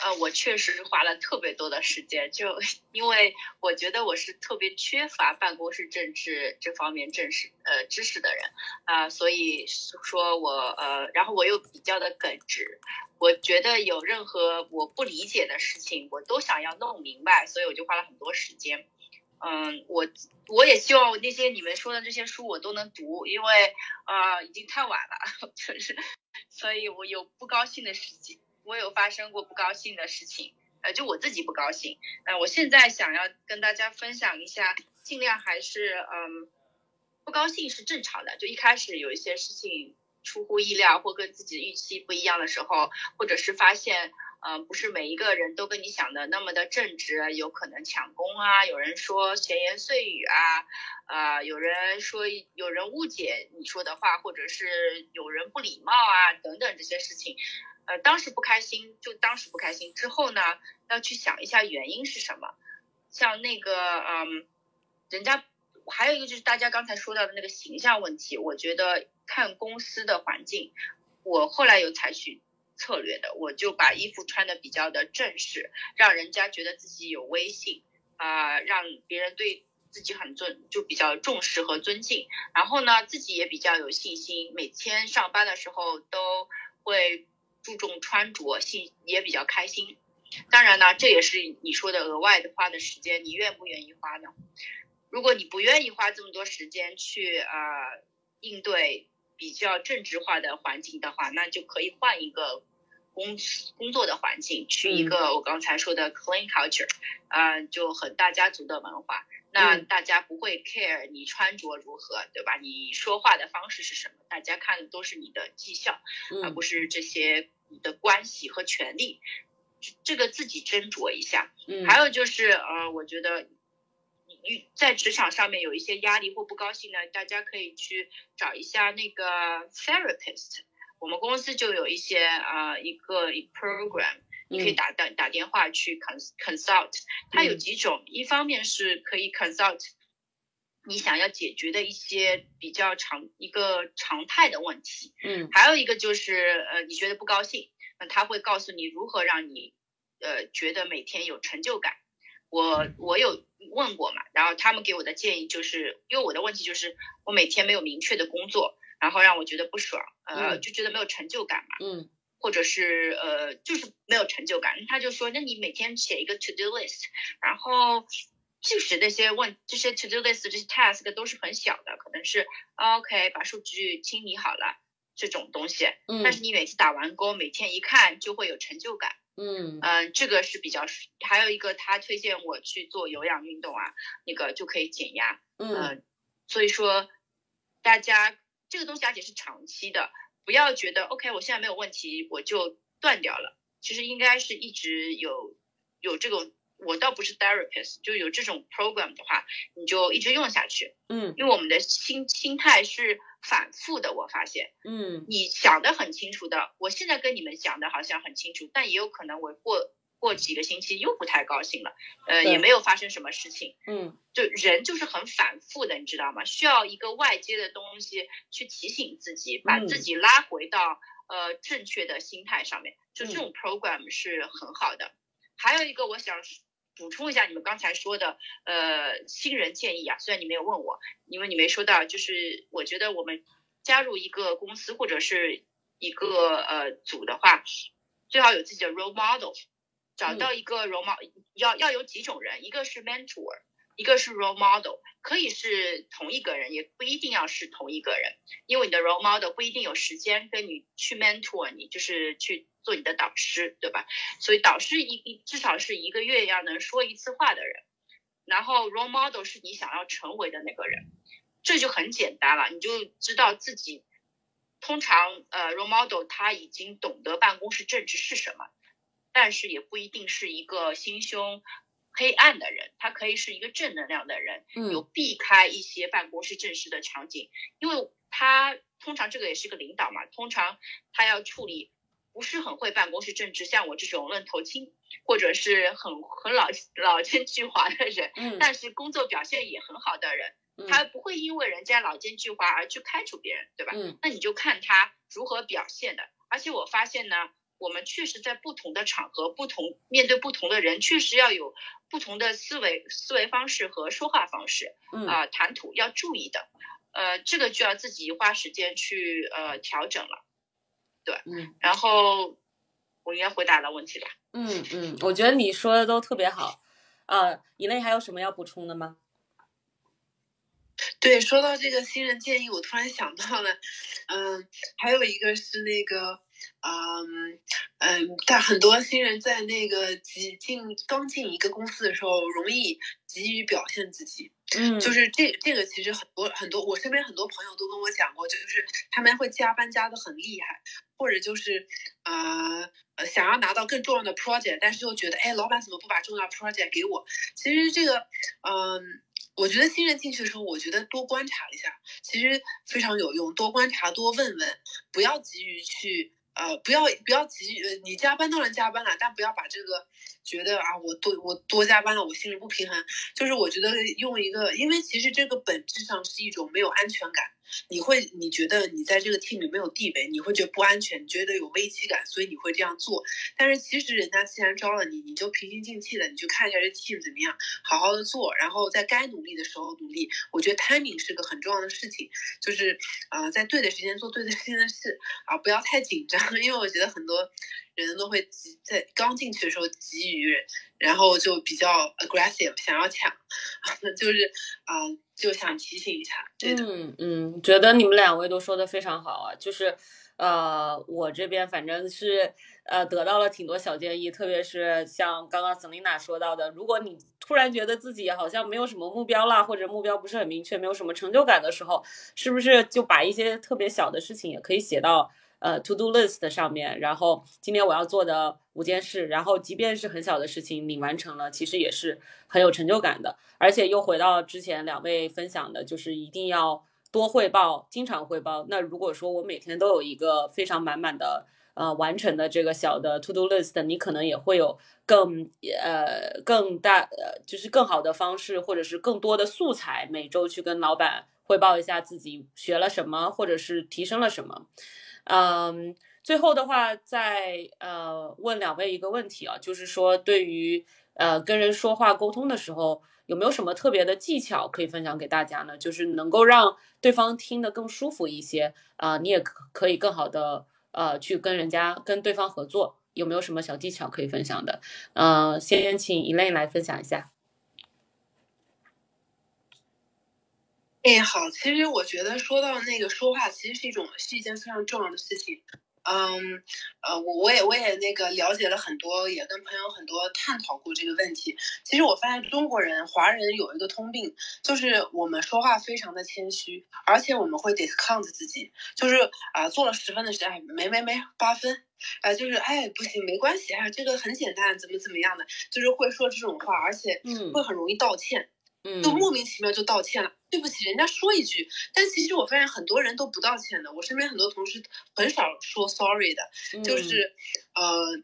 啊，我确实是花了特别多的时间，就因为我觉得我是特别缺乏办公室政治这方面知识呃知识的人啊，所以说我呃，然后我又比较的耿直，我觉得有任何我不理解的事情，我都想要弄明白，所以我就花了很多时间。嗯，我我也希望那些你们说的这些书我都能读，因为啊已经太晚了，就是，所以我有不高兴的事情。我有发生过不高兴的事情，呃，就我自己不高兴。呃，我现在想要跟大家分享一下，尽量还是嗯，不高兴是正常的。就一开始有一些事情出乎意料或跟自己的预期不一样的时候，或者是发现，嗯，不是每一个人都跟你想的那么的正直，有可能抢功啊，有人说闲言碎语啊，啊，有人说有人误解你说的话，或者是有人不礼貌啊，等等这些事情。呃，当时不开心，就当时不开心。之后呢，要去想一下原因是什么。像那个，嗯，人家还有一个就是大家刚才说到的那个形象问题。我觉得看公司的环境，我后来有采取策略的，我就把衣服穿的比较的正式，让人家觉得自己有威信啊，让别人对自己很尊，就比较重视和尊敬。然后呢，自己也比较有信心，每天上班的时候都会。注重穿着，心也比较开心。当然呢，这也是你说的额外的花的时间，你愿不愿意花呢？如果你不愿意花这么多时间去呃应对比较政治化的环境的话，那就可以换一个工工作的环境，去一个我刚才说的 clean culture，呃，就很大家族的文化。那大家不会 care 你穿着如何，对吧？你说话的方式是什么？大家看的都是你的绩效，而不是这些你的关系和权利。这个自己斟酌一下。嗯。还有就是，呃，我觉得你在职场上面有一些压力或不高兴呢，大家可以去找一下那个 therapist。我们公司就有一些啊，一个 program。你可以打打打电话去 consult，它有几种，一方面是可以 consult 你想要解决的一些比较常一个常态的问题，嗯，还有一个就是呃你觉得不高兴，那他会告诉你如何让你呃觉得每天有成就感。我我有问过嘛，然后他们给我的建议就是，因为我的问题就是我每天没有明确的工作，然后让我觉得不爽，呃就觉得没有成就感嘛，嗯。或者是呃，就是没有成就感。他就说，那你每天写一个 to do list，然后即使那些问这些 to do list 这些 task 都是很小的，可能是 OK 把数据清理好了这种东西。嗯。但是你每次打完勾，每天一看就会有成就感。嗯。嗯，这个是比较。还有一个，他推荐我去做有氧运动啊，那个就可以减压。嗯。所以说，大家这个东西而且是长期的。不要觉得 OK，我现在没有问题，我就断掉了。其实应该是一直有有这种，我倒不是 therapist，就有这种 program 的话，你就一直用下去。嗯，因为我们的心心态是反复的，我发现。嗯，你想的很清楚的，我现在跟你们讲的好像很清楚，但也有可能我过。过几个星期又不太高兴了，呃，也没有发生什么事情，嗯，就人就是很反复的，你知道吗？需要一个外界的东西去提醒自己，把自己拉回到呃正确的心态上面，就这种 program 是很好的。还有一个我想补充一下，你们刚才说的呃新人建议啊，虽然你没有问我，因为你没说到，就是我觉得我们加入一个公司或者是一个呃组的话，最好有自己的 role model。找到一个 role model，要要有几种人，一个是 mentor，一个是 role model，可以是同一个人，也不一定要是同一个人，因为你的 role model 不一定有时间跟你去 mentor 你，就是去做你的导师，对吧？所以导师一一至少是一个月要能说一次话的人，然后 role model 是你想要成为的那个人，这就很简单了，你就知道自己通常呃 role model 他已经懂得办公室政治是什么，但是也不一定是一个心胸黑暗的人，他可以是一个正能量的人，有避开一些办公室正式的场景，因为他通常这个也是个领导嘛，通常他要处理不是很会办公室政治，像我这种愣头青或者是很很老老奸巨猾的人，但是工作表现也很好的人。他不会因为人家老奸巨猾而去开除别人，对吧？嗯，那你就看他如何表现的。而且我发现呢，我们确实在不同的场合、不同面对不同的人，确实要有不同的思维思维方式和说话方式，啊，谈吐要注意的。呃，这个就要自己花时间去呃调整了。对，嗯。然后我应该回答了问题吧？嗯嗯，我觉得你说的都特别好。呃，以内还有什么要补充的吗？对，说到这个新人建议，我突然想到了，嗯，还有一个是那个，嗯嗯，但很多新人在那个急进刚进一个公司的时候，容易急于表现自己，嗯，就是这这个其实很多很多，我身边很多朋友都跟我讲过，就是他们会加班加的很厉害，或者就是呃呃想要拿到更重要的 project，但是又觉得，哎，老板怎么不把重要 project 给我？其实这个，嗯。我觉得新人进去的时候，我觉得多观察一下，其实非常有用。多观察，多问问，不要急于去，呃，不要不要急，你加班当然加班了，但不要把这个觉得啊，我多我多加班了，我心里不平衡。就是我觉得用一个，因为其实这个本质上是一种没有安全感。你会，你觉得你在这个 team 里没有地位，你会觉得不安全，你觉得有危机感，所以你会这样做。但是其实人家既然招了你，你就平心静气的，你去看一下这 team 怎么样，好好的做，然后在该努力的时候努力。我觉得 timing 是个很重要的事情，就是啊，在对的时间做对的时间的事啊，不要太紧张，因为我觉得很多人都会急，在刚进去的时候急于，然后就比较 aggressive，想要抢，就是啊。就想提醒一下，嗯嗯，觉得你们两位都说的非常好啊，就是，呃，我这边反正是呃得到了挺多小建议，特别是像刚刚 Selina 说到的，如果你突然觉得自己好像没有什么目标啦，或者目标不是很明确，没有什么成就感的时候，是不是就把一些特别小的事情也可以写到？呃，to do list 上面，然后今天我要做的五件事，然后即便是很小的事情，你完成了，其实也是很有成就感的。而且又回到之前两位分享的，就是一定要多汇报，经常汇报。那如果说我每天都有一个非常满满的呃完成的这个小的 to do list，你可能也会有更呃更大呃就是更好的方式，或者是更多的素材，每周去跟老板汇报一下自己学了什么，或者是提升了什么。嗯，最后的话，再呃问两位一个问题啊，就是说对于呃跟人说话沟通的时候，有没有什么特别的技巧可以分享给大家呢？就是能够让对方听得更舒服一些啊，你也可以更好的呃去跟人家跟对方合作，有没有什么小技巧可以分享的？嗯，先请 Elaine 来分享一下。哎，好，其实我觉得说到那个说话，其实是一种是一件非常重要的事情。嗯，呃，我我也我也那个了解了很多，也跟朋友很多探讨过这个问题。其实我发现中国人、华人有一个通病，就是我们说话非常的谦虚，而且我们会 discount 自己，就是啊，做了十分的事，哎，没没没，八分，啊，就是哎，不行，没关系，啊，这个很简单，怎么怎么样的，就是会说这种话，而且会很容易道歉。嗯就莫名其妙就道歉了，对不起，人家说一句，但其实我发现很多人都不道歉的。我身边很多同事很少说 sorry 的，就是呃，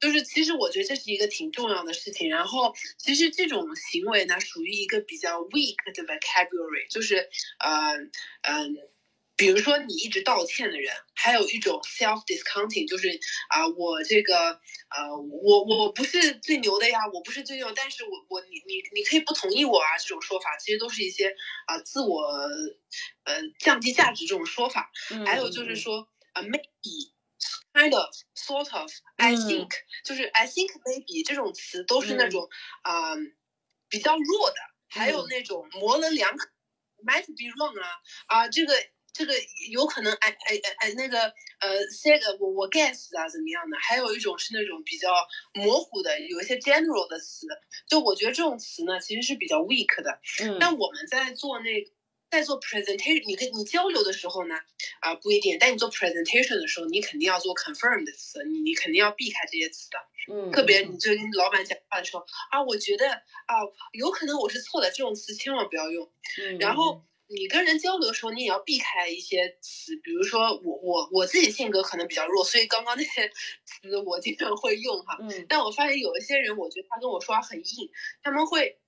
就是其实我觉得这是一个挺重要的事情。然后其实这种行为呢，属于一个比较 weak 的 vocabulary，就是呃嗯。比如说你一直道歉的人，还有一种 self discounting，就是啊，我这个呃，我我不是最牛的呀，我不是最牛，但是我我你你你可以不同意我啊，这种说法其实都是一些啊自我呃降低价值这种说法。还有就是说啊，maybe，kind of，sort of，I think，就是 I think maybe 这种词都是那种啊比较弱的。还有那种模棱两可，might be wrong 啊啊这个。这个有可能哎哎哎哎那个呃，say 个我我 guess 啊怎么样的？还有一种是那种比较模糊的，有一些 general 的词。就我觉得这种词呢，其实是比较 weak 的。嗯。但我们在做那在做 presentation，你跟你交流的时候呢，啊不一定，但你做 presentation 的时候，你肯定要做 confirm 的词，你你肯定要避开这些词的。嗯，特别你就跟老板讲话的时候啊，我觉得啊，有可能我是错的，这种词千万不要用。嗯，然后你跟人交流的时候，你也要避开一些词，比如说我我我自己性格可能比较弱，所以刚刚那些 词我经常会用哈。嗯但我发现有一些人，我觉得他跟我说话很硬，他们会，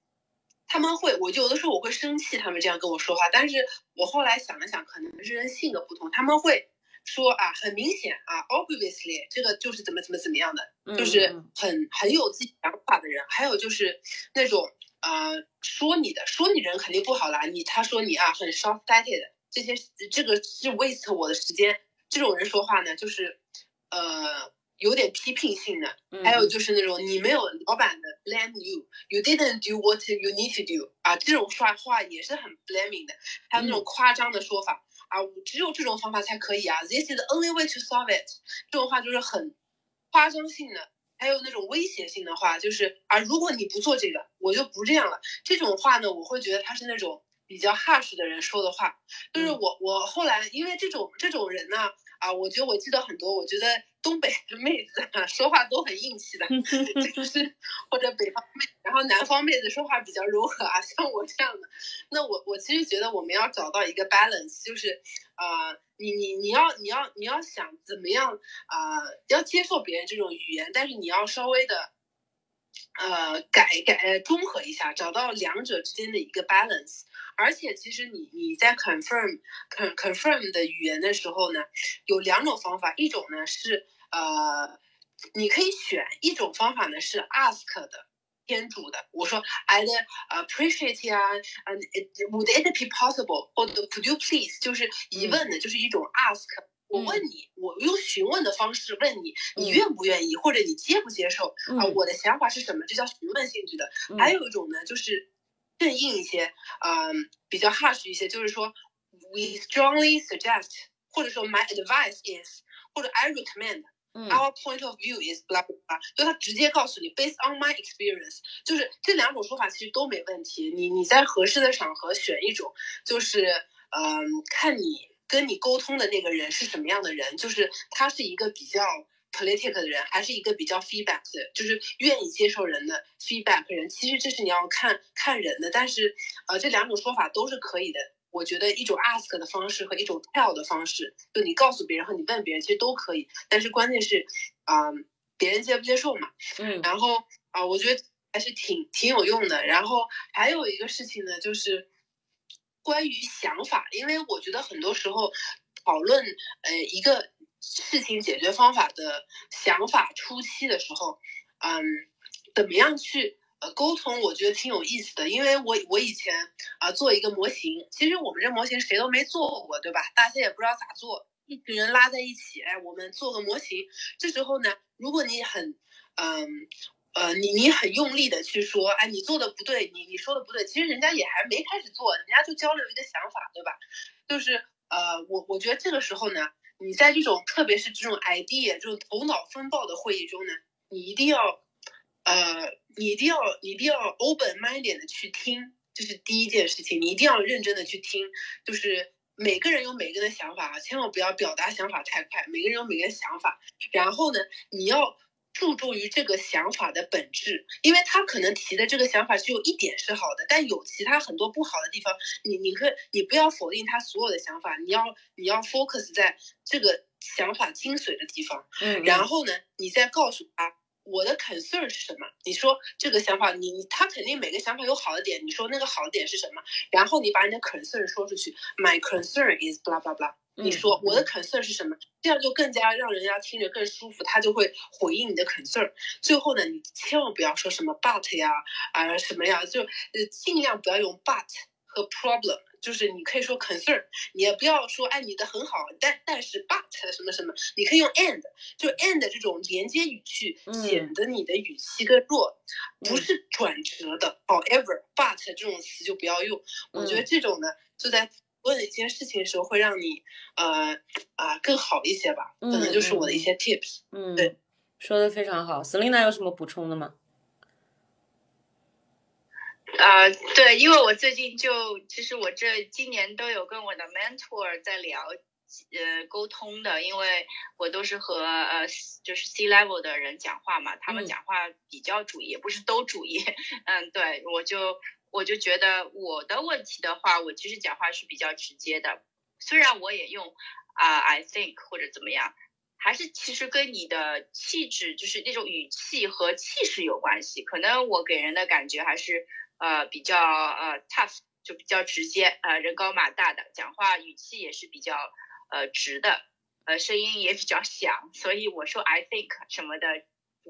他们会，我就有的时候我会生气，他们这样跟我说话。但是我后来想了想，可能是人性格不同，他们会说啊，很明显啊，obviously 这个就是怎么怎么怎么样的，嗯就是嗯很很有自己想法的人。还有就是那种呃说你的，说你人肯定不好啦，你他说你啊很 short sighted，这些这个是 waste 我的时间。这种人说话呢，就是呃有点批评性的。嗯还有就是那种你没有老板的 blame you，you didn't do what you need to do 啊，这种说话也是很 blaming 的，还有那种夸张的说法、啊，我只有这种方法才可以啊，this is the only way to solve it，这种话就是很夸张性的。还有那种威胁性的话，就是啊，如果你不做这个，我就不这样了。这种话呢，我会觉得他是那种比较 harsh 的人说的话。就是嗯我我后来因为这种这种人呢，啊，我觉得我记得很多，我觉得东北的妹子啊说话都很硬气的，就是或者北方妹，然后南方妹子说话比较柔和啊，像我这样的。那我我其实觉得我们要找到一个 balance，就是呃，你你你要你要你要想怎么样啊、要接受别人这种语言，但是你要稍微的。呃，改改呃中和一下，找到两者之间的一个 balance。而且其实你你在 confirm con confirm 的语言的时候呢，有两种方法，一种呢是呃，你可以选一种方法呢是 ask 的。天主的，我说 I'd appreciate 啊，嗯、would it be possible，或者 could you please，就是疑问的，就是一种 ask。我问你，我用询问的方式问你，你嗯愿不愿意，或者你接不接受啊、嗯我的想法是什么？这叫询问性质的。嗯还有一种呢，就是更硬一些，嗯、比较 harsh 一些，就是说，we strongly suggest，或者说 my advice is，或者 I recommend。嗯 Our point of view is blah blah blah，就他直接告诉你，based on my experience，就是这两种说法其实都没问题。你你在合适的场合选一种，就是嗯，看你跟你沟通的那个人是什么样的人，就是他是一个比较 politic 的人，还是一个比较 feedback 的，就是愿意接受人的 feedback 人。其实这是你要看看人的，但是呃，这两种说法都是可以的。我觉得一种 ask 的方式和一种 tell 的方式，就你告诉别人和你问别人，其实都可以。但是关键是，啊、别人接不接受嘛。嗯然后啊、我觉得还是挺挺有用的。然后还有一个事情呢，就是关于想法，因为我觉得很多时候讨论呃一个事情解决方法的想法初期的时候，嗯，怎么样去呃沟通，我觉得挺有意思的。因为我我以前啊、做一个模型，其实我们这模型谁都没做过，对吧？大家也不知道咋做。一群人拉在一起，哎，我们做个模型。这时候呢，如果你很，嗯，呃，你你很用力的去说，哎，你做的不对，你你说的不对，其实人家也还没开始做，人家就交流一个想法，对吧？就是呃，我我觉得这个时候呢，你在这种特别是这种 idea 这种头脑风暴的会议中呢，你一定要，呃，你一定要一定要 open minded 的去听，这是第一件事情，你一定要认真的去听，就是。每个人有每个人的想法啊，千万不要表达想法太快。每个人有每个人想法，然后呢，你要注重于这个想法的本质，因为他可能提的这个想法只有一点是好的，但有其他很多不好的地方。你你可你不要否定他所有的想法，你要你要 focus 在这个想法精髓的地方。嗯，然后呢，你再告诉他我的 concern 是什么？你说这个想法，你你他肯定每个想法有好的点，你说那个好的点是什么？然后你把你的 concern 说出去，My concern is blah blah blah。你嗯说我的 concern 是什么？这样就更加让人家听着更舒服，他就会回应你的 concern。最后呢，你千万不要说什么 but 呀啊、什么呀，就呃尽量不要用 but 和 problem，就是你可以说 concern，你也不要说哎你的很好，但但是 but 什么什么，你可以用 and，就 and 这种连接语气，嗯显得你的语气更弱，不嗯是转折的。However but 这种词就不要用，我觉得嗯这种呢就在。问一件事情的时候，会让你呃啊、更好一些吧，可能就是我的一些 tips。嗯，对，说的非常好。Selina 有什么补充的吗？呃，对，因为我最近就其实我这今年都有跟我的 mentor 在聊，呃，沟通的，因为我都是和呃就是 C level 的人讲话嘛，他们讲话比较主义，也不是都主义，嗯，对我就我就觉得我的问题的话，我其实讲话是比较直接的，虽然我也用啊 I think 或者怎么样。还是其实跟你的气质，就是那种语气和气势有关系。可能我给人的感觉还是呃比较呃 tough，就比较直接，呃人高马大的，讲话语气也是比较呃直的，呃声音也比较响。所以我说 I think 什么的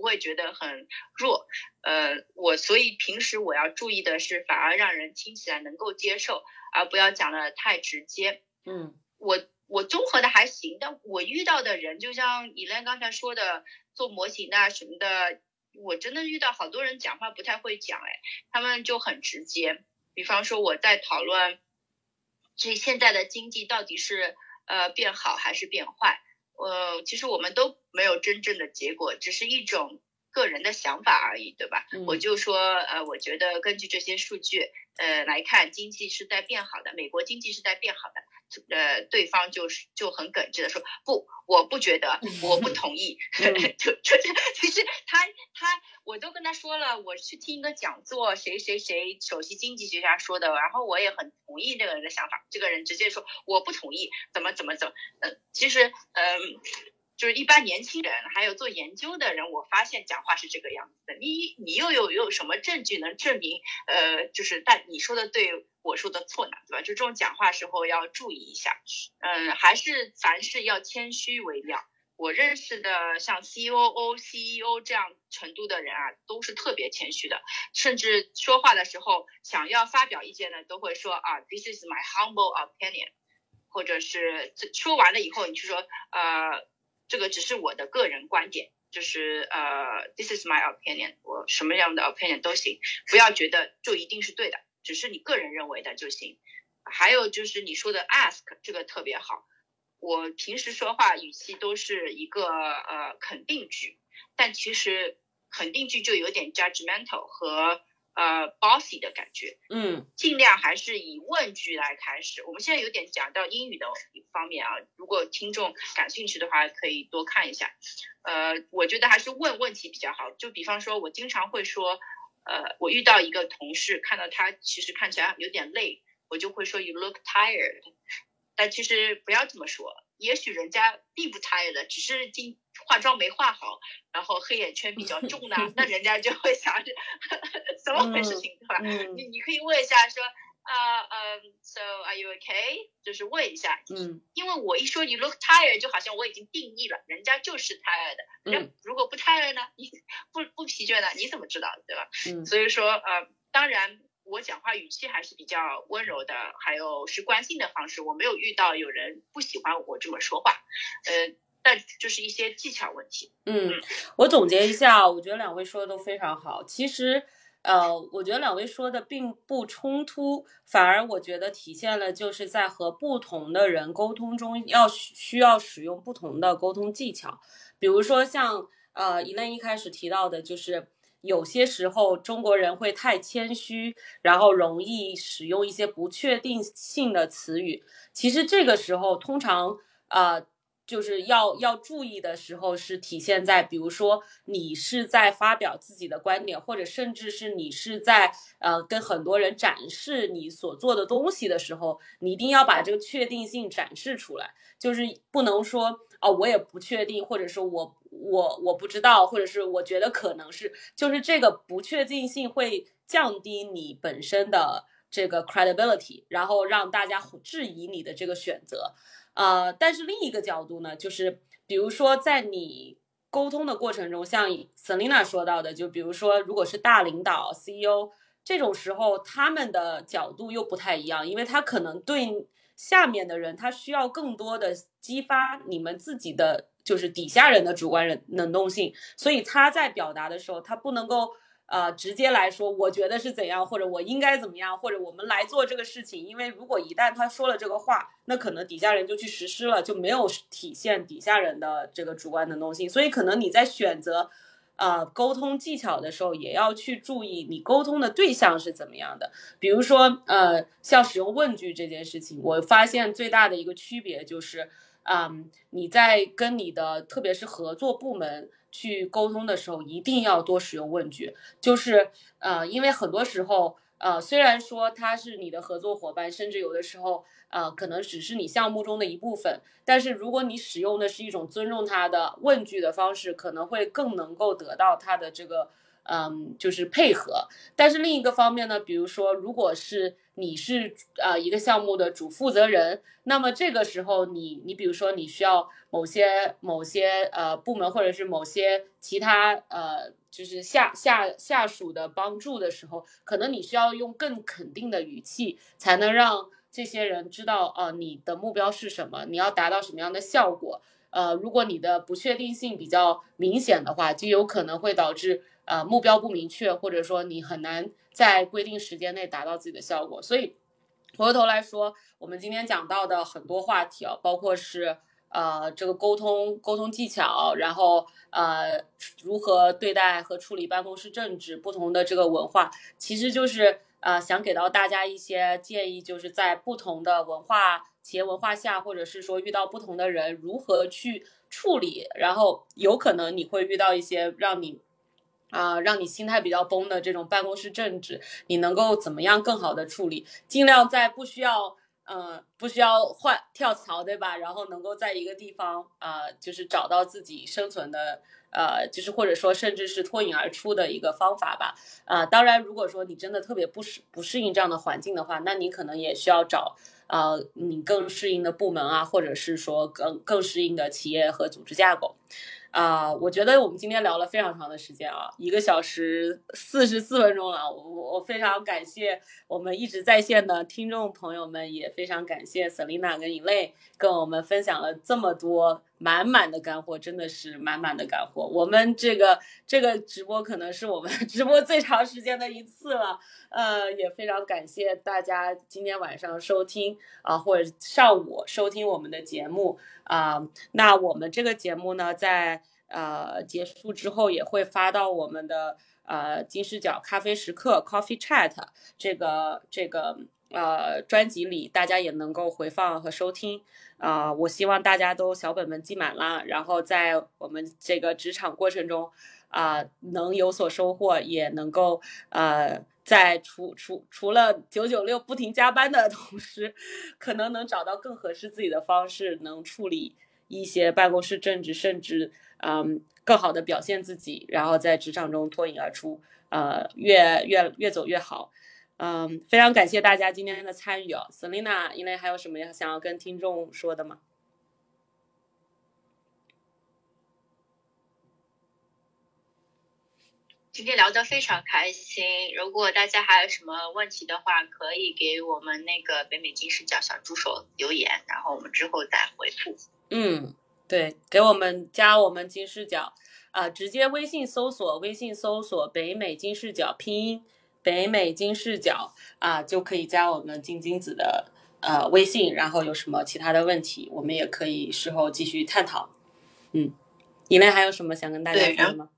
不会觉得很弱。呃我所以平时我要注意的是，反而让人听起来能够接受，而不要讲的太直接。嗯，我。我综合的还行，但我遇到的人，就像以莲刚才说的，做模型的什么的，我真的遇到好多人讲话不太会讲，哎，他们就很直接。比方说我在讨论，这现在的经济到底是呃变好还是变坏？呃，其实我们都没有真正的结果，只是一种个人的想法而已，对吧？我就说，呃，我觉得根据这些数据，呃来看，经济是在变好的，美国经济是在变好的。呃，对方就是就很耿直的说不，我不觉得，我不 同意，就就是其实他他我都跟他说了，我去听一个讲座，谁谁谁首席经济学家说的，然后我也很同意这个人的想法，这个人直接说我不同意，怎么怎么怎么，呃，其实嗯。就是一般年轻人，还有做研究的人，我发现讲话是这个样子的。你你又有有什么证据能证明？呃，就是但你说的对，我说的错呢，对吧？就这种讲话时候要注意一下。嗯，还是凡事要谦虚为妙。我认识的像 C O O、C E O 这样程度的人啊，都是特别谦虚的，甚至说话的时候想要发表意见呢，都会说啊，This is my humble opinion，或者是说完了以后，你就说呃。这个只是我的个人观点，就是呃，this is my opinion，我什么样的 opinion 都行，不要觉得就一定是对的，只是你个人认为的就行。还有就是你说的 ask 这个特别好，我平时说话语气都是一个呃肯定句，但其实肯定句就有点 judgmental 和。呃，bossy 的感觉，嗯，尽量还是以问句来开始。我们现在有点讲到英语的方面啊，如果听众感兴趣的话，可以多看一下。呃，我觉得还是问问题比较好。就比方说，我经常会说，呃，我遇到一个同事，看到他其实看起来有点累，我就会说 You look tired。但其实不要这么说，也许人家并不 tired，只是今化妆没化好，然后黑眼圈比较 重呢，那人家就会想着怎么回事情，对吧？你你可以问一下说啊嗯，So are you okay？就是问一下，嗯，因为我一说 You look tired，就好像我已经定义了，人家就是 tired 的，那如果不 tired 呢？你不不疲倦呢？你怎么知道，对吧？嗯，所以说呃，当然我讲话语气还是比较温柔的，还有是关心的方式，我没有遇到有人不喜欢我这么说话，呃。但就是一些技巧问题。嗯，我总结一下，我觉得两位说的都非常好。其实，呃，我觉得两位说的并不冲突，反而我觉得体现了就是在和不同的人沟通中要需要使用不同的沟通技巧。比如说像呃，一 lenn 一开始提到的，就是有些时候中国人会太谦虚，然后容易使用一些不确定性的词语。其实这个时候通常呃。就是要要注意的时候，是体现在，比如说你是在发表自己的观点，或者甚至是你是在呃跟很多人展示你所做的东西的时候，你一定要把这个确定性展示出来，就是不能说哦我也不确定，或者是我我我不知道，或者是我觉得可能是，就是这个不确定性会降低你本身的这个 credibility，然后让大家质疑你的这个选择。呃，但是另一个角度呢，就是比如说在你沟通的过程中，像 Selina 说到的，就比如说如果是大领导 CEO 这种时候，他们的角度又不太一样，因为他可能对下面的人，他需要更多的激发你们自己的就是底下人的主观能能动性，所以他在表达的时候，他不能够。呃，直接来说，我觉得是怎样，或者我应该怎么样，或者我们来做这个事情。因为如果一旦他说了这个话，那可能底下人就去实施了，就没有体现底下人的这个主观能动性。所以可能你在选择，呃沟通技巧的时候，也要去注意你沟通的对象是怎么样的。比如说，呃，像使用问句这件事情，我发现最大的一个区别就是，嗯，你在跟你的特别是合作部门去沟通的时候，一定要多使用问句，就是呃，因为很多时候。呃，虽然说他是你的合作伙伴，甚至有的时候，呃，可能只是你项目中的一部分，但是如果你使用的是一种尊重他的问句的方式，可能会更能够得到他的这个。嗯，就是配合，但是另一个方面呢，比如说，如果是你是呃一个项目的主负责人，那么这个时候你你比如说你需要某些某些呃部门或者是某些其他呃就是下下下属的帮助的时候，可能你需要用更肯定的语气，才能让这些人知道啊你的目标是什么，你要达到什么样的效果。呃，如果你的不确定性比较明显的话，就有可能会导致。呃，目标不明确，或者说你很难在规定时间内达到自己的效果。所以，回过头来说，我们今天讲到的很多话题啊，包括是呃这个沟通沟通技巧，然后呃如何对待和处理办公室政治，不同的这个文化，其实就是呃想给到大家一些建议，就是在不同的文化企业文化下，或者是说遇到不同的人，如何去处理，然后有可能你会遇到一些让你。啊，让你心态比较崩的这种办公室政治，你能够怎么样更好的处理？尽量在不需要，呃，不需要换跳槽，对吧？然后能够在一个地方，啊，就是找到自己生存的，呃，就是或者说甚至是脱颖而出的一个方法吧。啊，当然，如果说你真的特别不适不适应这样的环境的话，那你可能也需要找，呃，你更适应的部门啊，或者是说更更适应的企业和组织架构。啊，我觉得我们今天聊了非常长的时间啊，一个小时四十四分钟了。我我非常感谢我们一直在线的听众朋友们，也非常感谢 Selina 跟 Elaine 跟我们分享了这么多满满的干货，真的是满满的干货。我们这个这个直播可能是我们 直播最长时间的一次了，呃，也非常感谢大家今天晚上收听啊，或者上午收听我们的节目。啊，那我们这个节目呢，在呃结束之后也会发到我们的呃金视角咖啡时刻 Coffee Chat 这个这个呃专辑里，大家也能够回放和收听。啊，我希望大家都小本本记满了，然后在我们这个职场过程中啊，能有所收获，也能够呃在除除除了九九六不停加班的 同时，可能能找到更合适自己的方式，能处理一些办公室政治，甚至嗯更好的表现自己，然后在职场中脱颖而出，呃越越越走越好。嗯，非常感谢大家今天的参与哦，Selina，因为还有什么要想要跟听众说的吗？今天聊得非常开心。如果大家还有什么问题的话，可以给我们那个北美金视角小助手留言，然后我们之后再回复。嗯，对，给我们加我们金视角，啊，直接微信搜索，微信搜索北美金视角拼音北美金视角啊，就可以加我们金金子的呃微信。然后有什么其他的问题，我们也可以事后继续探讨。嗯，你们还有什么想跟大家说的吗？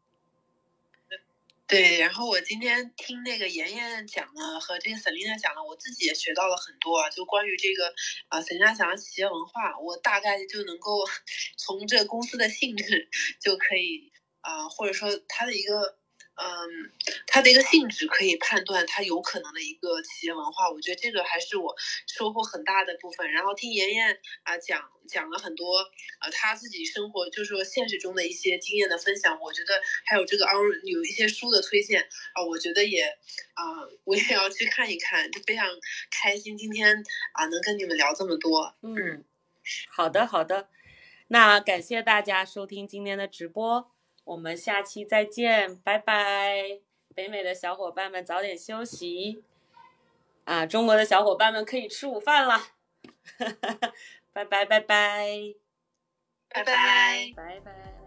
对，然后我今天听那个妍妍讲了，和这个 Selina 讲了，我自己也学到了很多啊，就关于这个啊，Selina 讲的企业文化，我大概就能够 从这公司的性质就可以啊，或者说它的一个。嗯，它的一个性质可以判断它有可能的一个企业文化，我觉得这个还是我收获很大的部分。然后听妍妍啊讲讲了很多呃他自己生活就是说现实中的一些经验的分享，我觉得还有这个 on 有一些书的推荐啊，我觉得也啊我也要去看一看，就非常开心今天啊能跟你们聊这么多。嗯，好的好的，那感谢大家收听今天的直播。我们下期再见，拜拜！北美的小伙伴们早点休息，啊，中国的小伙伴们可以吃午饭了，拜 拜拜拜，拜拜拜拜。